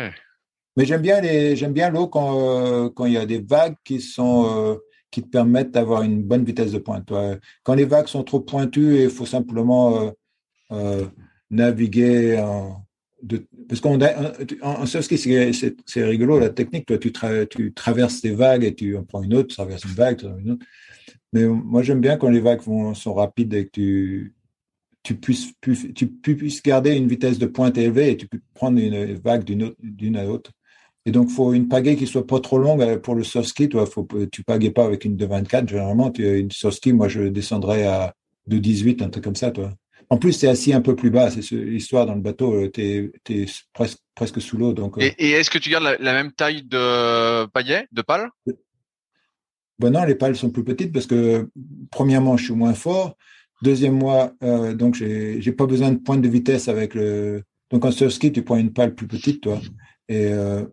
B: Mais j'aime bien les j'aime bien l'eau quand euh, quand il y a des vagues qui sont euh, qui te permettent d'avoir une bonne vitesse de pointe. Toi. Quand les vagues sont trop pointues, il faut simplement euh, naviguer en, de, parce qu'on en, en c'est rigolo la technique. Toi, tu, tu traverses des vagues et tu en prends une autre, tu traverses une vague, tu une autre. Mais moi, j'aime bien quand les vagues vont, sont rapides et que tu, tu puisses, tu puisses garder une vitesse de pointe élevée et tu peux prendre une vague d'une à l'autre. Et donc, il faut une pagaie qui soit pas trop longue euh, pour le soft ski. Toi, faut, tu pagaies pas avec une de 24. Généralement, tu, une soft ski, moi, je descendrais à de 18, un truc comme ça, toi. En plus, c'est assis un peu plus bas. C'est l'histoire dans le bateau. Euh, tu es, presque, presque sous l'eau. Donc,
A: euh. et, est-ce que tu gardes la, même taille de paillet, de pales?
B: Ben non, les pales sont plus petites parce que, premièrement, je suis moins fort. Deuxième mois, euh, donc j'ai pas besoin de pointe de vitesse avec le. Donc en surf ski, tu prends une pale plus petite, toi. Et euh,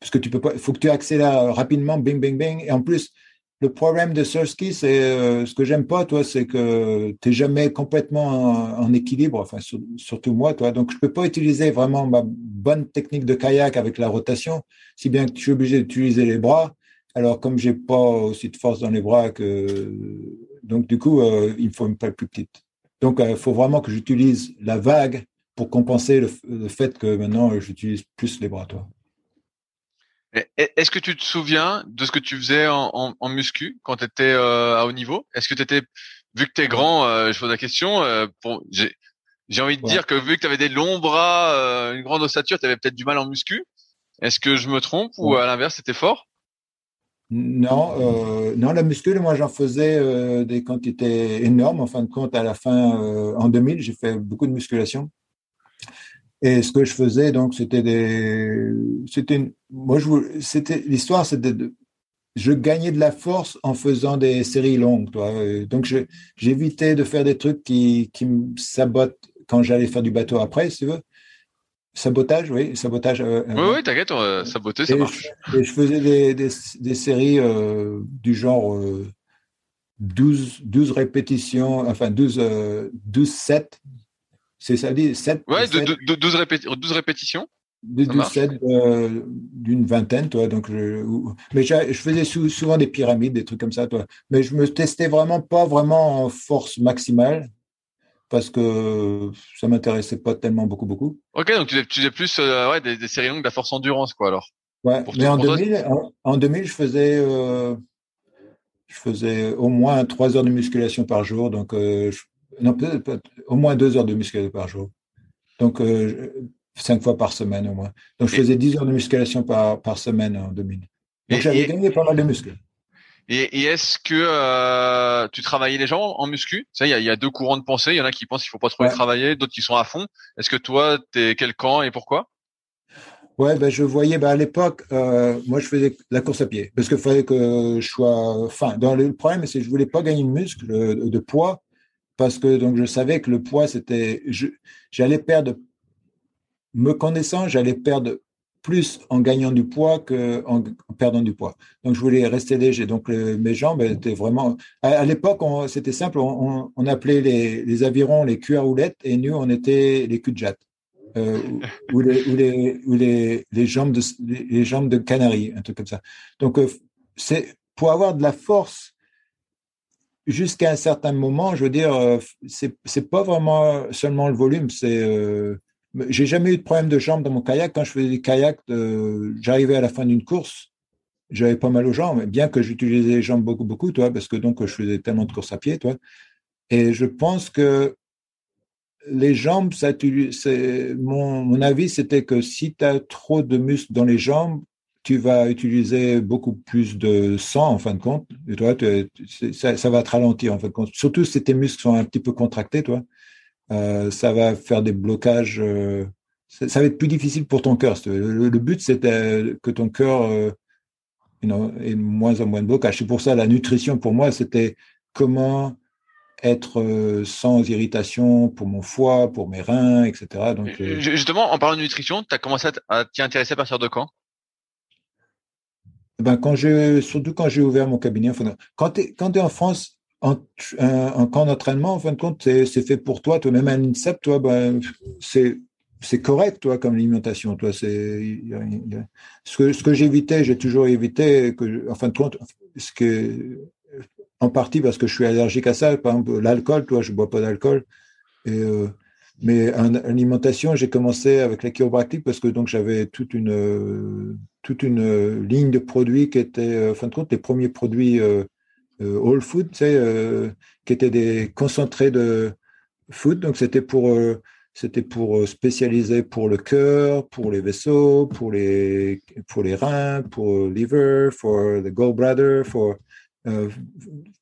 B: parce que tu peux pas, faut que tu accélères rapidement, bing, bing, bing. Et en plus, le problème de surf ski, c'est euh, ce que j'aime pas, toi, c'est que tu n'es jamais complètement en, équilibre. Enfin, surtout moi, toi. Donc je peux pas utiliser vraiment ma bonne technique de kayak avec la rotation, si bien que je suis obligé d'utiliser les bras. Alors comme j'ai pas aussi de force dans les bras que donc, du coup, euh, il me faut une plus petite. Donc, il euh, faut vraiment que j'utilise la vague pour compenser le, fait que maintenant, j'utilise plus les bras, toi.
A: Est-ce que tu te souviens de ce que tu faisais en, muscu quand tu étais euh, à haut niveau? Est-ce que tu étais, vu que tu es grand, je pose la question, j'ai envie de dire que vu que tu avais des longs bras, une grande ossature, tu avais peut-être du mal en muscu. Est-ce que je me trompe ou à l'inverse, c'était fort?
B: Non, euh, non, la muscule, moi j'en faisais euh, des quantités énormes. En fin de compte, à la fin, euh, en 2000, j'ai fait beaucoup de musculation. Et ce que je faisais, donc, c'était des, c'était, moi je, c'était l'histoire, c'était de, je gagnais de la force en faisant des séries longues, toi. Donc, j'évitais de faire des trucs qui, qui me sabotent quand j'allais faire du bateau après, si tu veux. Sabotage, oui, sabotage.
A: Euh, oui, oui, t'inquiète, saboter, ça marche.
B: Je, et je faisais des, des, séries euh, du genre 12, euh, 12 répétitions, enfin 12, 12 sets. C'est ça dit 7
A: Ouais, 12, 12, répétitions.
B: 12 sets d'une vingtaine, toi. Donc je, mais je, faisais souvent des pyramides, des trucs comme ça, toi. Mais je me testais vraiment pas vraiment en force maximale parce que ça m'intéressait pas tellement beaucoup beaucoup.
A: Ok, donc tu faisais plus euh, ouais, des, séries longues de la force endurance quoi alors.
B: Ouais, mais en 2000, en, 2000, je faisais euh, je faisais au moins trois heures de musculation par jour, donc euh, non peut-être au moins deux heures de musculation par jour, donc cinq fois par semaine au moins. Donc je faisais dix heures de musculation par par semaine en 2000. Donc j'avais gagné pas mal de muscles.
A: Et, est-ce que euh, tu travaillais les gens en muscu? Il y a, y a, deux courants de pensée. Il y en a qui pensent qu'il faut pas trop les travailler, d'autres qui sont à fond. Est-ce que toi, tu es quel camp et pourquoi?
B: Ouais, ben je voyais, ben à l'époque, euh, moi je faisais la course à pied parce qu'il fallait que je sois. Enfin, dans le problème, c'est que je voulais pas gagner de muscle, de, poids, parce que donc je savais que le poids c'était, j'allais perdre, me connaissant, j'allais perdre plus en gagnant du poids qu'en en perdant du poids. Donc, je voulais rester léger. Donc, mes jambes étaient vraiment. À, l'époque, c'était simple. On, appelait les, avirons les cuirs roulettes et nous, on était les cul de jatte. Euh, ou, les, jambes de, les, de canari, un truc comme ça. Donc, euh, c'est pour avoir de la force jusqu'à un certain moment, je veux dire, euh, c'est, c'est pas vraiment seulement le volume, c'est j'ai jamais eu de problème de jambes dans mon kayak. Quand je faisais des kayaks, j'arrivais à la fin d'une course, j'avais pas mal aux jambes, bien que j'utilisais les jambes beaucoup, beaucoup, toi, parce que donc je faisais tellement de courses à pied, toi. Et je pense que les jambes, ça, mon, mon avis, c'était que si tu as trop de muscles dans les jambes, tu vas utiliser beaucoup plus de sang en fin de compte. Et toi, ça, ça, va te ralentir en fin de compte. Surtout si tes muscles sont un petit peu contractés, toi. Euh, ça va faire des blocages. Euh, ça, va être plus difficile pour ton cœur. Le, but, c'est que ton cœur euh, ait moins en moins de blocage. C'est pour ça la nutrition, pour moi, c'était comment être sans irritation pour mon foie, pour mes reins, etc.
A: Donc, Justement, en parlant de nutrition, tu as commencé à t'y intéresser à partir de quand?
B: Ben, quand je, surtout quand j'ai ouvert mon cabinet. quand tu es en France, un, camp d'entraînement, en fin de compte, c'est fait pour toi. Toi-même, un INSEP, toi, ben, c'est c'est correct, toi, comme alimentation. Toi, c'est ce que ce que j'évitais, j'ai toujours évité en fin de compte, ce que, en partie parce que je suis allergique à ça. Par exemple, l'alcool, toi, je bois pas d'alcool. Et, mais en alimentation, j'ai commencé avec la chiropractique parce que donc j'avais toute une toute une ligne de produits qui étaient, en fin de compte, les premiers produits euh, all food, tu sais, qui étaient des concentrés de food. Donc c'était pour c'était pour spécialiser pour le cœur, pour les vaisseaux, pour les pour les reins, pour le liver, pour le gallbladder, pour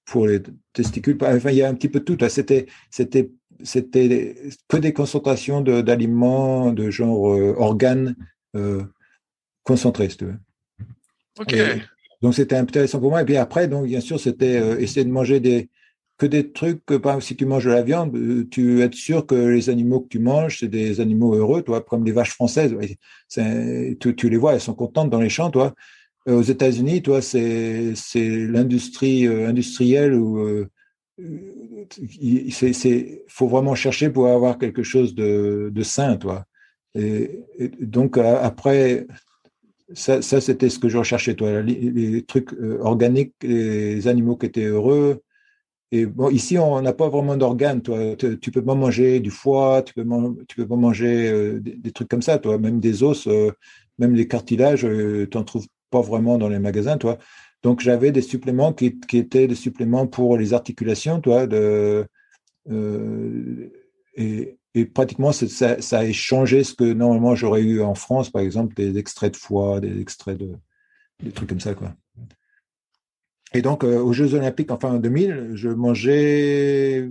B: pour les testicules. Enfin, il y a un petit peu tout. C'était c'était c'était que des concentrations d'aliments de, genre euh, organes euh, concentrés, si tu veux.
A: Ok.
B: Donc c'était intéressant pour moi. Et puis après, donc bien sûr, c'était euh, essayer de manger des que des trucs que par exemple, si tu manges de la viande, tu es sûr que les animaux que tu manges, c'est des animaux heureux, toi, comme les vaches françaises. Tu, les vois, elles sont contentes dans les champs, toi. aux États-Unis, toi, c'est l'industrie industrielle où il faut vraiment chercher pour avoir quelque chose de, de sain, toi. Et, donc après, ça, c'était ce que je recherchais, toi, les, trucs euh, organiques, les animaux qui étaient heureux. Et bon, ici, on n'a pas vraiment d'organes, toi. Tu, peux pas manger du foie, tu peux, tu peux pas manger euh, des, trucs comme ça, toi. Même des os, euh, même les cartilages, tu n'en trouves pas vraiment dans les magasins, toi. Donc j'avais des suppléments qui, étaient des suppléments pour les articulations, toi, de, et, pratiquement ça, a échangé ce que normalement j'aurais eu en France, par exemple, des extraits de foie, des extraits de des trucs comme ça, quoi. Et donc euh, aux Jeux Olympiques, enfin en 2000, je mangeais,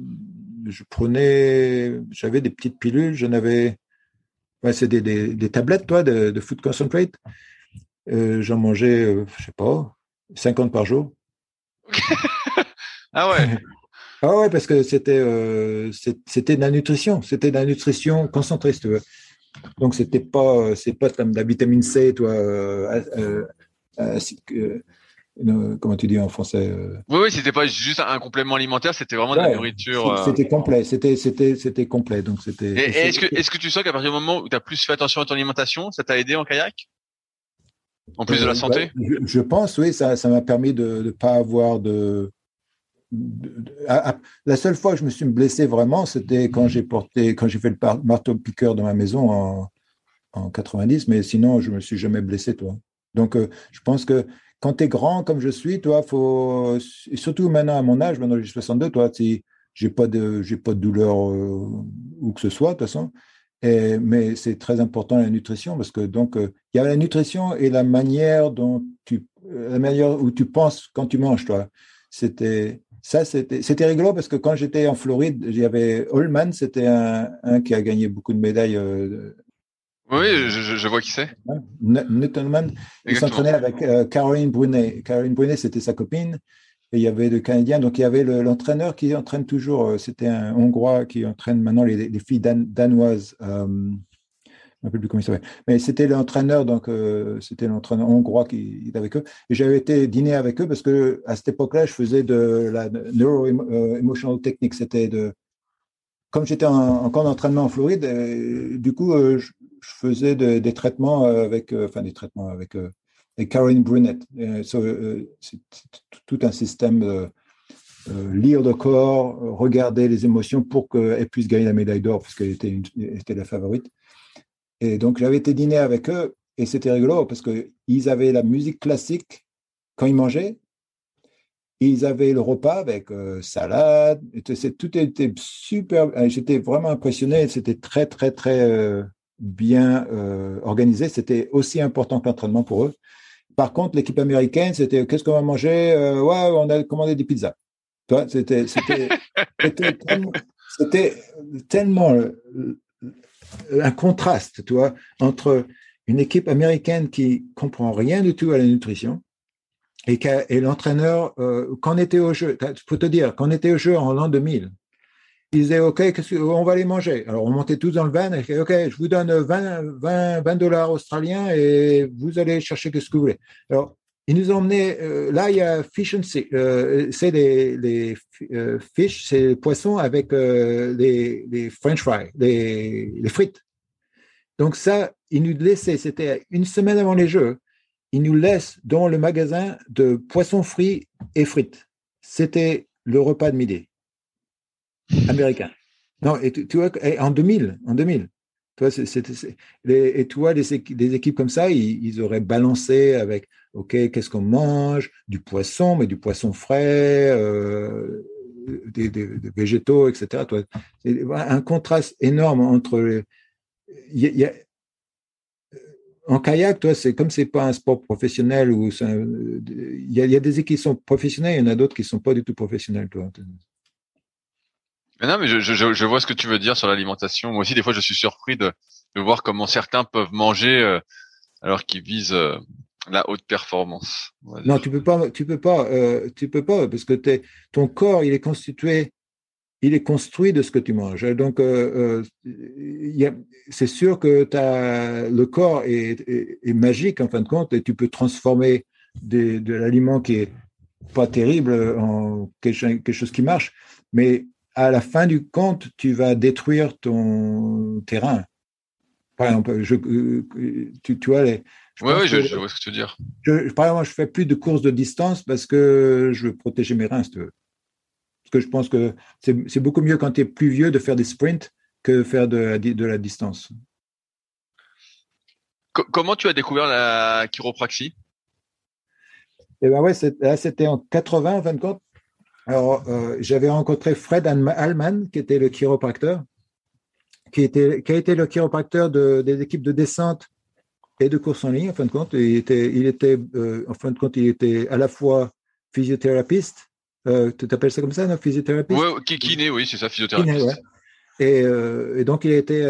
B: je prenais, j'avais des petites pilules, j'en avais, c'est des, tablettes, toi, de, food concentrate. Euh, j'en mangeais, je sais pas, 50 par jour.
A: ah ouais.
B: ah ouais, parce que c'était euh, c'était de la nutrition, c'était de la nutrition concentrée, si tu veux. Donc c'était pas c'est pas comme de la vitamine C, toi. Euh, euh, comment tu dis en français
A: Oui, oui, c'était pas juste un complément alimentaire, c'était vraiment de la nourriture.
B: C'était complet, c'était c'était c'était complet, donc c'était.
A: est-ce que est-ce que tu sens qu'à partir du moment où tu as plus fait attention à ton alimentation, ça t'a aidé en kayak? En plus de la euh, santé?
B: je, pense, oui, ça, ça m'a permis de ne pas avoir de. La seule fois que je me suis blessé vraiment, c'était quand j'ai porté, quand j'ai fait le marteau piqueur dans ma maison en, en 90, mais sinon, je me suis jamais blessé, toi. Donc, euh, je pense que quand tu es grand comme je suis, toi, faut, et surtout maintenant à mon âge, maintenant j'ai 62, toi, si j'ai pas de, j'ai pas de douleur euh, où que ce soit, de toute façon, mais c'est très important la nutrition parce que donc euh, il y a la nutrition et la manière dont tu euh, la manière où tu penses quand tu manges toi. C'était ça c'était rigolo parce que quand j'étais en Floride, il y avait Holman, c'était un, un, qui a gagné beaucoup de médailles. Euh,
A: oui, je, je, vois qui c'est.
B: Newton Il s'entraînait avec Caroline Brunet. Caroline Brunet, c'était sa copine il y avait de Canadiens. Donc, il y avait l'entraîneur qui entraîne toujours, euh, c'était un Hongrois qui entraîne maintenant les, filles danoises. Euh, plus comment il. Mais c'était l'entraîneur, donc euh, c'était l'entraîneur hongrois qui était avec eux. Et j'avais été dîner avec eux parce que à cette époque-là, je faisais de la neuro-emotional technique. C'était de. Comme j'étais en, camp d'entraînement en Floride, du coup, je, faisais des traitements avec. enfin, des traitements avec et Caroline Brunette. Euh, euh, c'est tout un système euh, lire le corps, regarder les émotions pour qu'elle puisse gagner la médaille d'or, parce qu'elle était, était, la favorite. Et donc, j'avais été dîner avec eux, et c'était rigolo, parce qu'ils avaient la musique classique quand ils mangeaient, ils avaient le repas avec salade, et tout était super. J'étais vraiment impressionné, c'était très, très, très bien organisé. C'était aussi important que l'entraînement pour eux. Par contre, l'équipe américaine, c'était qu'est-ce qu'on va manger euh, Ouais, on a commandé des pizzas. C'était tellement, euh, un contraste, tu vois, entre une équipe américaine qui comprend rien du tout à la nutrition et, l'entraîneur, euh, quand on était au jeu, faut te dire, quand on était au jeu en l'an 2000, ils disaient, OK, on va les manger. Alors, on montait tous dans le van, et OK, je vous donne 20, 20, 20 dollars australiens et vous allez chercher ce que vous voulez. Ils nous ont emmenés, euh, là, il y a fish and euh, c'est les, euh, fish, c'est les poissons avec les, les, french fries, les, frites. Donc ça, ils nous laissaient, c'était une semaine avant les Jeux, il nous laisse dans le magasin de poissons frits et frites. C'était le repas de midi américain. Non, et tu, vois, en 2000, en 2000. Toi, et tu vois, des, équipes comme ça, ils, auraient balancé avec, OK, qu'est-ce qu'on mange? Du poisson, mais du poisson frais, euh, des, végétaux, etc. Un contraste énorme entre. en kayak, toi, c'est comme c'est pas un sport professionnel ou il y, a des équipes qui sont professionnelles, il y en a d'autres qui sont pas du tout professionnelles, toi
A: non, mais je, vois ce que tu veux dire sur l'alimentation. Moi aussi, des fois, je suis surpris de, voir comment certains peuvent manger euh, alors qu'ils visent euh, la haute performance.
B: Non, tu peux pas, tu peux pas, euh, tu peux pas, parce que es, ton corps, il est constitué, il est construit de ce que tu manges. Donc, c'est sûr que as, le corps est, est, magique en fin de compte, et tu peux transformer des, de l'aliment qui est pas terrible en quelque chose qui marche, mais à la fin du compte, tu vas détruire ton terrain. Par exemple, je, euh, tu, tu vois les.
A: Oui, oui, je, vois ce que tu veux dire.
B: Je, par exemple, je fais plus de courses de distance parce que je veux protéger mes reins, Parce que je pense que c'est beaucoup mieux quand tu es plus vieux de faire des sprints que faire de, de la distance.
A: comment tu as découvert la chiropraxie?
B: Eh ben ouais, c'était en 80 en fin de compte. Alors, euh, j'avais rencontré Fred Allman, qui était le chiropracteur, qui, était, qui a été le chiropracteur de, des équipes de descente et de course en ligne, en fin de compte. Il était, il était euh, en fin de compte, il était à la fois physiothérapeute. Euh, tu t'appelles ça comme ça, non? Physiothérapeute?
A: Oui, kiné, oui, c'est ça, physiothérapeute.
B: et, et, donc, il était,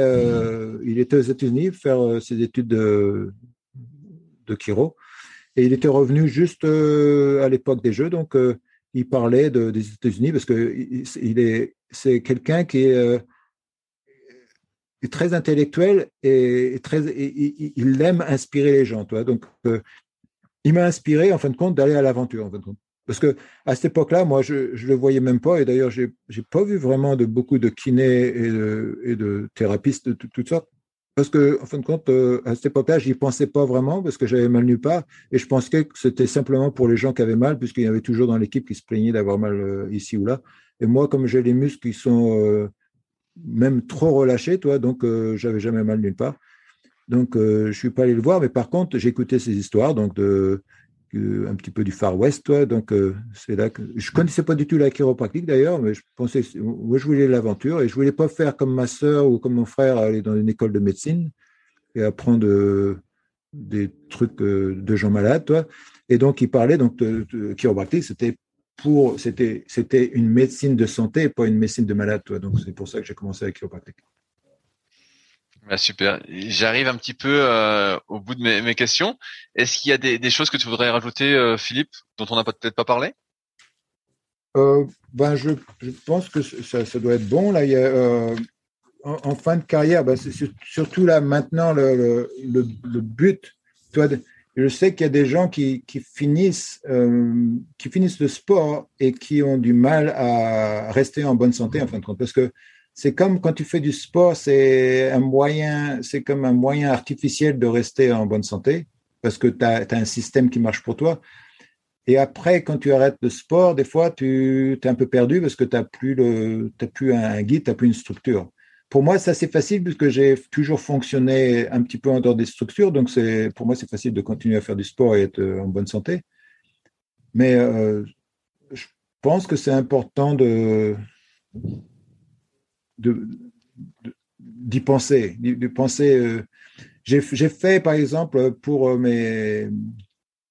B: il était aux États-Unis faire ses études de, de chiro. Et il était revenu juste à l'époque des Jeux. Donc, il parlait des États-Unis parce que il est, c'est quelqu'un qui est, très intellectuel et, très, il aime inspirer les gens. Toi. Donc, euh, il m'a inspiré, en fin de compte, d'aller à l'aventure. En fin de compte. Parce que à cette époque-là, moi, je ne le voyais même pas. Et d'ailleurs, j'ai n'ai pas vu vraiment de beaucoup de kinés et de, et de thérapistes de toutes sortes. Parce que, en fin de compte, euh, à cette époque-là, j'y pensais pas vraiment parce que j'avais mal nulle part et je pensais que c'était simplement pour les gens qui avaient mal, puisqu'il y avait toujours dans l'équipe qui se plaignaient d'avoir mal euh, ici ou là. Et moi, comme j'ai les muscles qui sont même trop relâchés, toi, donc j'avais jamais mal nulle part. Donc, je suis pas allé le voir, mais par contre, écouté ces histoires, donc de un petit peu du Far West, toi. Donc, euh, c'est là que je connaissais pas du tout la chiropractique d'ailleurs, mais je pensais, moi, je voulais l'aventure et je voulais pas faire comme ma sœur ou comme mon frère, aller dans une école de médecine et apprendre euh, des trucs euh, de gens malades, toi. Et donc, il parlait donc de, chiropractique, c'était pour, c'était, c'était une médecine de santé, pas une médecine de malade, toi. Donc, c'est pour ça que j'ai commencé avec chiropractique.
A: Bah, super. J'arrive un petit peu euh, au bout de mes, mes questions. Est-ce qu'il y a des, des, choses que tu voudrais rajouter, euh, Philippe, dont on n'a peut-être pas parlé?
B: Euh, ben je, je, pense que ça, ça, doit être bon. Là, il y a, en, en, fin de carrière, ben c'est surtout là maintenant le, le, le but. Toi, je sais qu'il y a des gens qui, qui finissent, euh, qui finissent le sport et qui ont du mal à rester en bonne santé en fin de compte, parce que c'est comme quand tu fais du sport, c'est un moyen, c'est comme un moyen artificiel de rester en bonne santé parce que tu as, un système qui marche pour toi. Et après, quand tu arrêtes le sport, des fois, tu es un peu perdu parce que tu n'as plus, le, plus un guide, tu n'as plus une structure. Pour moi, c'est assez facile puisque j'ai toujours fonctionné un petit peu en dehors des structures. Donc, c'est, pour moi, c'est facile de continuer à faire du sport et être en bonne santé. Mais euh, je pense que c'est important de, d'y penser, de penser. Euh, j'ai fait, par exemple, pour euh, mes,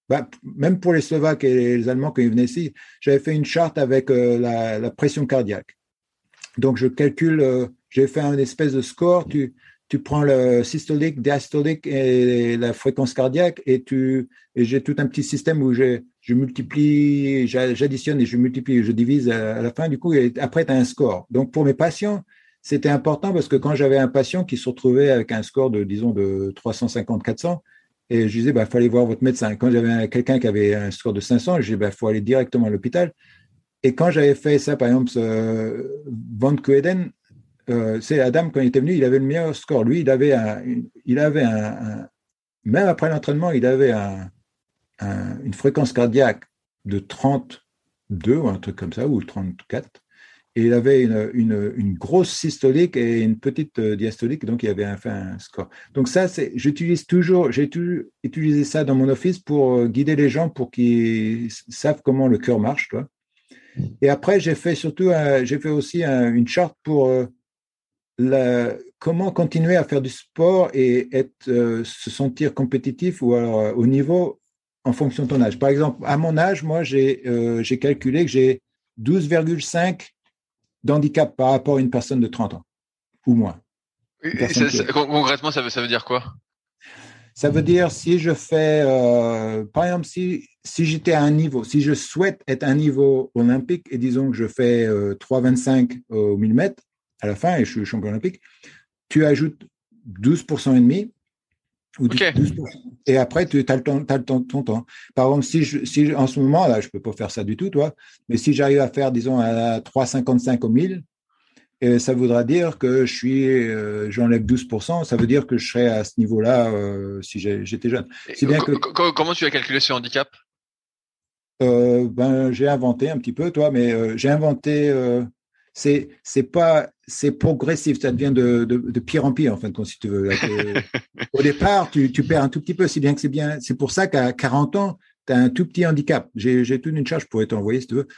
B: bah, même pour les Slovaques et les Allemands quand ils venaient ici, j'avais fait une charte avec euh, la, pression cardiaque. Donc, je calcule, j'ai fait un espèce de score. Tu, tu prends le systolique, diastolique et la fréquence cardiaque et tu et j'ai tout un petit système où je, je multiplie, j'additionne et je multiplie, je divise à, la fin du coup après tu as un score. Donc pour mes patients, c'était important parce que quand j'avais un patient qui se retrouvait avec un score de, disons, de 350-400, et je disais, bah, fallait voir votre médecin. Quand j'avais quelqu'un qui avait un score de 500, je disais, bah, faut aller directement à l'hôpital. Et quand j'avais fait ça, par exemple, Van Koeden, euh, c'est Adam, quand il était venu, il avait le meilleur score. Lui, il avait un, il avait un, même après l'entraînement, il avait un, une fréquence cardiaque de 32 ou un truc comme ça, ou 34. Et il avait une, une, grosse systolique et une petite euh, diastolique, donc il avait un, score. Donc ça, c'est, j'utilise toujours, j'ai utilisé ça dans mon office pour euh, guider les gens pour qu'ils savent comment le cœur marche. Et après, j'ai fait surtout, j'ai fait aussi une charte pour la, comment continuer à faire du sport et être, se sentir compétitif ou alors au niveau en fonction de ton âge? Par exemple, à mon âge, moi, j'ai j'ai calculé que j'ai 12,5 d'handicap par rapport à une personne de 30 ans ou moins.
A: concrètement, ça veut, ça veut dire quoi?
B: Ça veut dire si je fais, euh, par exemple, si, si j'étais à un niveau, si je souhaite être à un niveau olympique et disons que je fais 3,25 euh, au 1000 mètres à la fin et je suis champion olympique, tu ajoutes 12% et demi et après, tu as le temps, as le temps, ton temps. Par exemple, si, je, si en ce moment, là, je peux pas faire ça du tout, toi, mais si j'arrive à faire, disons, à 3,55 au 1000, et ça voudra dire que je suis, euh, j'enlève 12%, ça veut dire que je serais à ce niveau-là euh, si j'étais jeune.
A: bien que, comment tu as calculé ce handicap?
B: Euh, ben, J'ai inventé un petit peu, toi, mais j'ai inventé c'est pas c'est progressif, ça devient de, de, de, pire en pire en fin de compte si tu veux. Au départ, tu, tu perds un tout petit peu, si bien que c'est bien. C'est pour ça qu'à 40 ans, tu as un tout petit handicap. J'ai j'ai toute une charge, je pourrais t'envoyer si tu veux.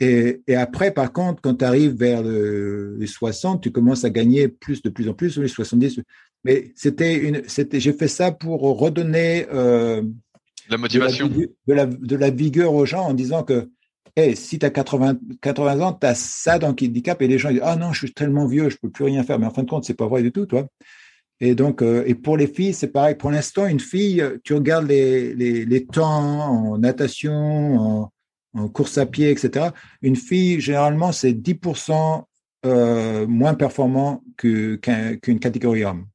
B: Et, et après, par contre, quand tu arrives vers les 60, tu commences à gagner plus de plus en plus, les 70. Mais c'était une, c'était, j'ai fait ça pour redonner euh,
A: la motivation,
B: de la, de la, vigueur aux gens en disant que hey, si tu as 80, 80 ans, tu as ça dans le handicap et les gens disent Ah non, je suis tellement vieux, je peux plus rien faire. Mais en fin de compte, c'est pas vrai du tout, toi. Et donc, euh, et pour les filles, c'est pareil. Pour l'instant, une fille, tu regardes les, les, temps en natation, en, course à pied, etc. Une fille, généralement, c'est 10% euh, moins performant qu'une catégorie homme.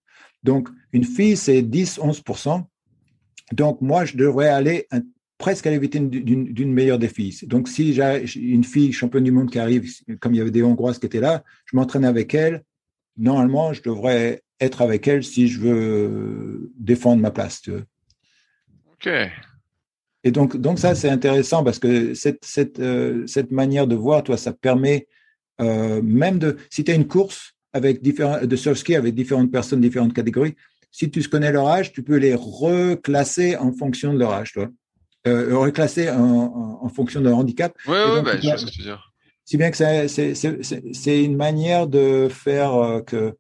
B: Donc, une fille, c'est 10-11%. Donc, moi, je devrais aller presque à l'éviter d'une meilleure des filles. Donc, si j'ai une fille championne du monde qui arrive, comme il y avait des Hongroises qui étaient là, je m'entraîne avec elle. Normalement, je devrais être avec elle si je veux défendre ma place. Tu
A: Ok.
B: Et donc, donc ça, c'est intéressant parce que cette, cette, euh, cette manière de voir, toi, ça permet euh, même de, si tu as une course avec différents, de surf ski avec différentes personnes, différentes catégories, si tu connais leur âge, tu peux les reclasser en fonction de leur âge, toi euh, reclasser en, en, fonction de handicap.
A: Oui, ouais, bah, je ce que tu veux dire.
B: Si bien que c'est une manière de faire euh, que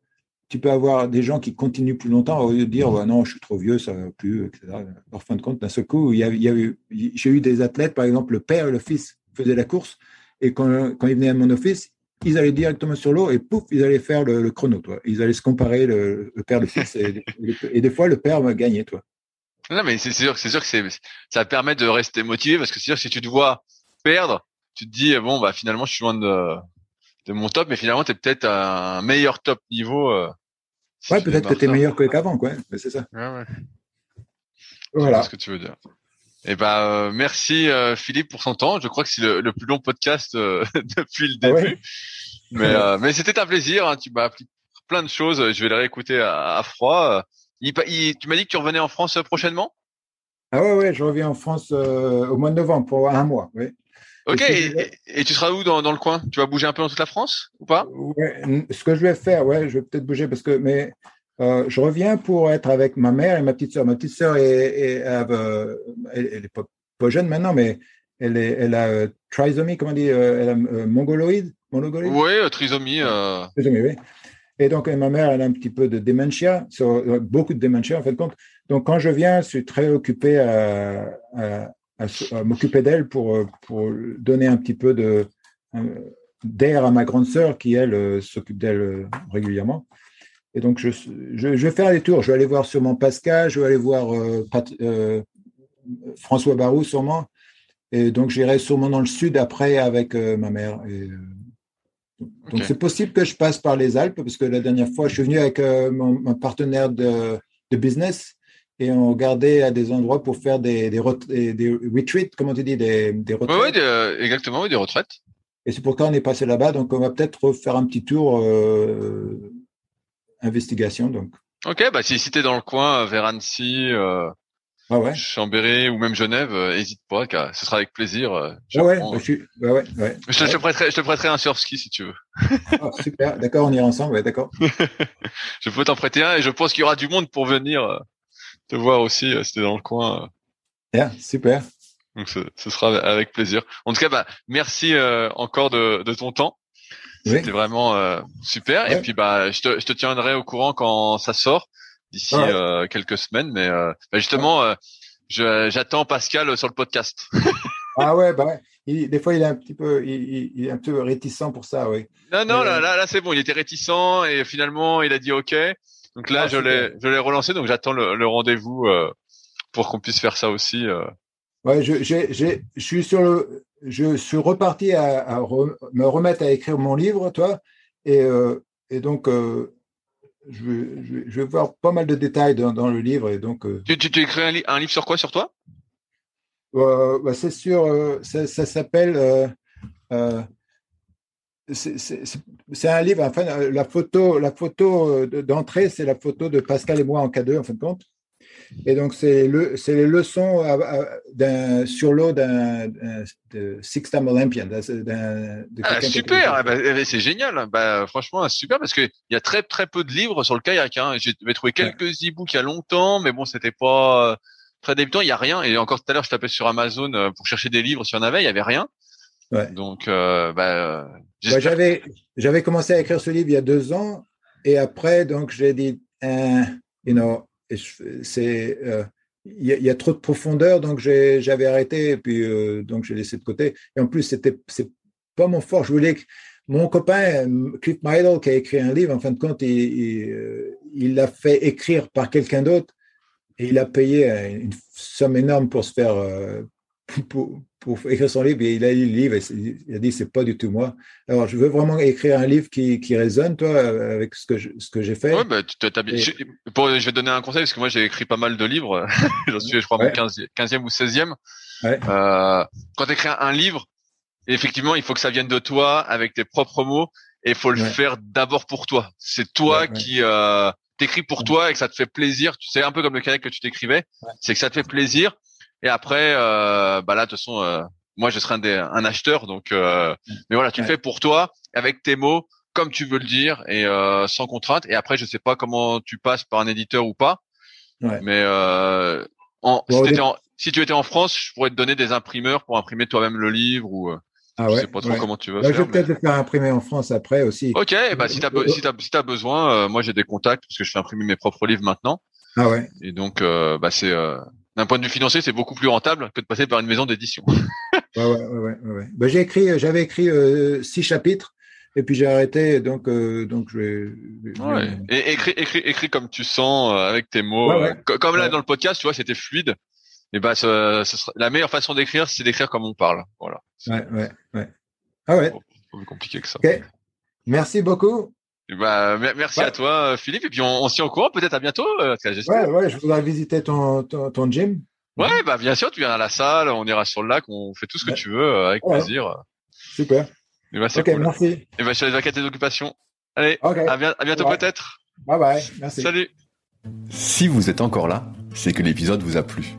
B: tu peux avoir des gens qui continuent plus longtemps au lieu de dire bah, non, je suis trop vieux, ça va plus, etc. En fin de compte, d'un seul coup, il y a, il y a eu, j'ai eu des athlètes, par exemple, le père et le fils faisaient la course, et quand, quand ils venaient à mon office, ils allaient directement sur l'eau et pouf, ils allaient faire le, chrono, toi. Ils allaient se comparer le, le père, le fils, et, et, des fois, le père gagnait, toi.
A: Non, mais c'est sûr, c'est sûr que c'est, ça permet de rester motivé parce que c'est sûr que si tu te vois perdre, tu te dis bon bah finalement je suis loin de, de mon top, mais finalement tu es peut-être à un meilleur top niveau. Euh,
B: ouais, peut-être que tu es meilleur qu'avant, quoi. C'est ça.
A: Ouais, ouais. Voilà. ce que tu veux dire. Et eh ben euh, merci euh, Philippe pour son temps. Je crois que c'est le, plus long podcast euh, depuis le ah début. mais mais c'était un plaisir. Hein. Tu m'as appris plein de choses. Je vais les réécouter à, à froid tu m'as dit que tu revenais en France euh, prochainement?
B: Ah ouais, ouais, je reviens en France euh, au mois de novembre pour un mois, oui.
A: Ok, et, tu seras où dans, le coin? Tu vas bouger un peu dans toute la France ou pas?
B: Ouais, Ce que je vais faire, ouais, je vais peut-être bouger parce que, mais euh, je reviens pour être avec ma mère et ma petite sœur. Ma petite sœur est, elle, est pas, jeune maintenant, mais elle, est, elle a trisomie, comment on dit, elle a mongoloïde,
A: mongoloïde? Oui, trisomie.
B: Trisomie, oui. Et donc, ma mère, elle a un petit peu de démentia, beaucoup de démentia en fait. Donc, donc, quand je viens, je suis très occupé à, m'occuper d'elle pour, pour donner un petit peu de d'air à ma grande sœur qui, elle, s'occupe d'elle régulièrement. Et donc, je, je, vais faire des tours. Je vais aller voir sûrement Pascal, je vais aller voir euh, euh, François Barou sûrement. Et donc, j'irai sûrement dans le sud après avec euh, ma mère. Donc, c'est possible que je passe par les Alpes, parce que la dernière fois, je suis venu avec euh, mon, partenaire de, business et on regardait à des endroits pour faire des, des, des, retreats, comment tu dis, des, des
A: retraites. Oui, euh, exactement, oui, des retraites.
B: Et c'est pourquoi on est passé là-bas. Donc, on va peut-être faire un petit tour euh, investigation. Donc.
A: Ok, bah si, si tu es dans le coin, vers Annecy,
B: ah ouais.
A: Chambéry ou même Genève, hésite pas, ce sera avec plaisir.
B: Ah ouais, bah, je, bah ouais, ouais,
A: Je, te prêterai, je te prêterai un surf-ski si tu veux.
B: Oh, super, d'accord, on ira ensemble, ouais, d'accord.
A: je peux t'en prêter un et je pense qu'il y aura du monde pour venir te voir aussi si t'es dans le coin.
B: Yeah, super.
A: Donc ce, ce, sera avec plaisir. En tout cas, bah, merci encore de, de ton temps. C'était vraiment euh, super. Et puis bah, je te, je te tiendrai au courant quand ça sort d'ici euh, quelques semaines. Mais euh, bah, justement, euh, j'attends Pascal sur le podcast.
B: ah ouais, bah ouais. Il, des fois, il est un petit peu, il, il, est un peu réticent pour ça, oui.
A: Non, non, là, là, là c'est bon. Il était réticent et finalement, il a dit OK. Donc là, ah, je l'ai, je l'ai relancé. Donc j'attends le, le rendez-vous pour qu'on puisse faire ça aussi.
B: Ouais, je, j'ai, je suis sur le, je suis reparti à, me remettre à écrire mon livre, toi, et, et donc euh, je, je, vais voir pas mal de détails dans, le livre, et donc. Euh,
A: tu, tu, écris un, livre sur quoi, sur toi?
B: Bah, C'est sur, ça, ça s'appelle. c'est un livre, enfin, la photo, la photo d'entrée, c'est la photo de Pascal et moi en K2, en fin de compte. Et donc, c'est le, les leçons d'un, sur l'eau d'un, six time Olympian.
A: Ah, super, ah, bah, eh, c'est génial. Bah, franchement, super parce qu'il y a très très peu de livres sur le kayak. Hein. J'ai trouvé quelques e-books il y a longtemps, mais bon, c'était pas euh, très débutant. Il y a rien. Et encore tout à l'heure, je tapais sur Amazon euh, pour chercher des livres. S'il y en avait, il y avait rien. Ouais. Donc, euh, bah,
B: j'avais j'avais commencé à écrire ce livre il y a deux ans, et après, donc, j'ai dit, you know, c'est euh, il y, a trop de profondeur, donc j'avais arrêté et puis euh, donc j'ai laissé de côté. Et en plus, c'était c'est pas mon fort. Je voulais que mon copain Cliff Meidel, qui a écrit un livre, en fin de compte, il l'a euh, fait écrire par quelqu'un d'autre et il a payé une somme énorme pour se faire pour, pour écrire son livre et il a lu le livre et il a dit c'est pas du tout moi. Alors je veux vraiment écrire un livre qui, qui résonne toi avec ce que je, ce que j'ai fait.
A: Ouais, bah, tu, bien... je, je vais te donner un conseil parce que moi j'ai écrit pas mal de livres. J'en suis je crois mon 15, e ou 16e. Ouais. Euh, quand tu écris un livre, effectivement, il faut que ça vienne de toi avec tes propres mots et il faut le faire d'abord pour toi. C'est toi qui euh, t'écris pour toi et que ça te fait plaisir. Tu sais un peu comme le kayak que tu t'écrivais, c'est que ça te fait plaisir et après, euh, bah là, de toute façon, euh, moi, je serai un, des, un acheteur, donc. Euh, mais voilà, tu le fais pour toi, avec tes mots, comme tu veux le dire, et euh, sans contrainte. Et après, je sais pas comment tu passes par un éditeur ou pas. Ouais. Mais euh, en, si, en, si, tu étais en France, je pourrais te donner des imprimeurs pour imprimer toi-même le livre ou. Ah ouais, je sais pas trop comment tu veux
B: bah, faire. Je vais peut-être le faire imprimer en France après aussi.
A: Ok, bah si t'as si t'as si as besoin, moi j'ai des contacts parce que je fais imprimer mes propres livres maintenant.
B: Ah ouais.
A: Et donc bah c'est d'un point de vue financier, c'est beaucoup plus rentable que de passer par une maison d'édition.
B: ouais, ouais, ouais, ouais. Ben, j'ai écrit, j'avais écrit euh, six chapitres et puis j'ai arrêté, donc euh, donc je vais.
A: Ouais. Et écrit, écrit, écrit comme tu sens euh, avec tes mots, comme là dans le podcast, tu vois, c'était fluide. Et bah, ce, ce la meilleure façon d'écrire, c'est d'écrire comme on parle. Voilà.
B: Ouais, ouais, ouais. Ah ouais.
A: Pas plus compliqué que ça.
B: Merci beaucoup.
A: Bah, merci à toi, Philippe. Et puis, on, on s'y au courant. Peut-être à bientôt. Euh,
B: ouais, ouais, je voudrais visiter ton, ton, ton, gym.
A: Ouais, bah, bien sûr, tu viens à la salle, on ira sur le lac, on fait tout ce que tu veux, euh, avec plaisir.
B: Super.
A: Et bah, ok, merci. Et bah, je te laisse vaquer tes occupations. Allez, à, à, bientôt peut-être.
B: Bye bye. Merci.
A: Salut.
C: Si vous êtes encore là, c'est que l'épisode vous a plu.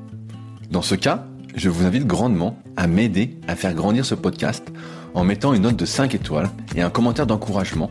C: Dans ce cas, je vous invite grandement à m'aider à faire grandir ce podcast en mettant une note de 5 étoiles et un commentaire d'encouragement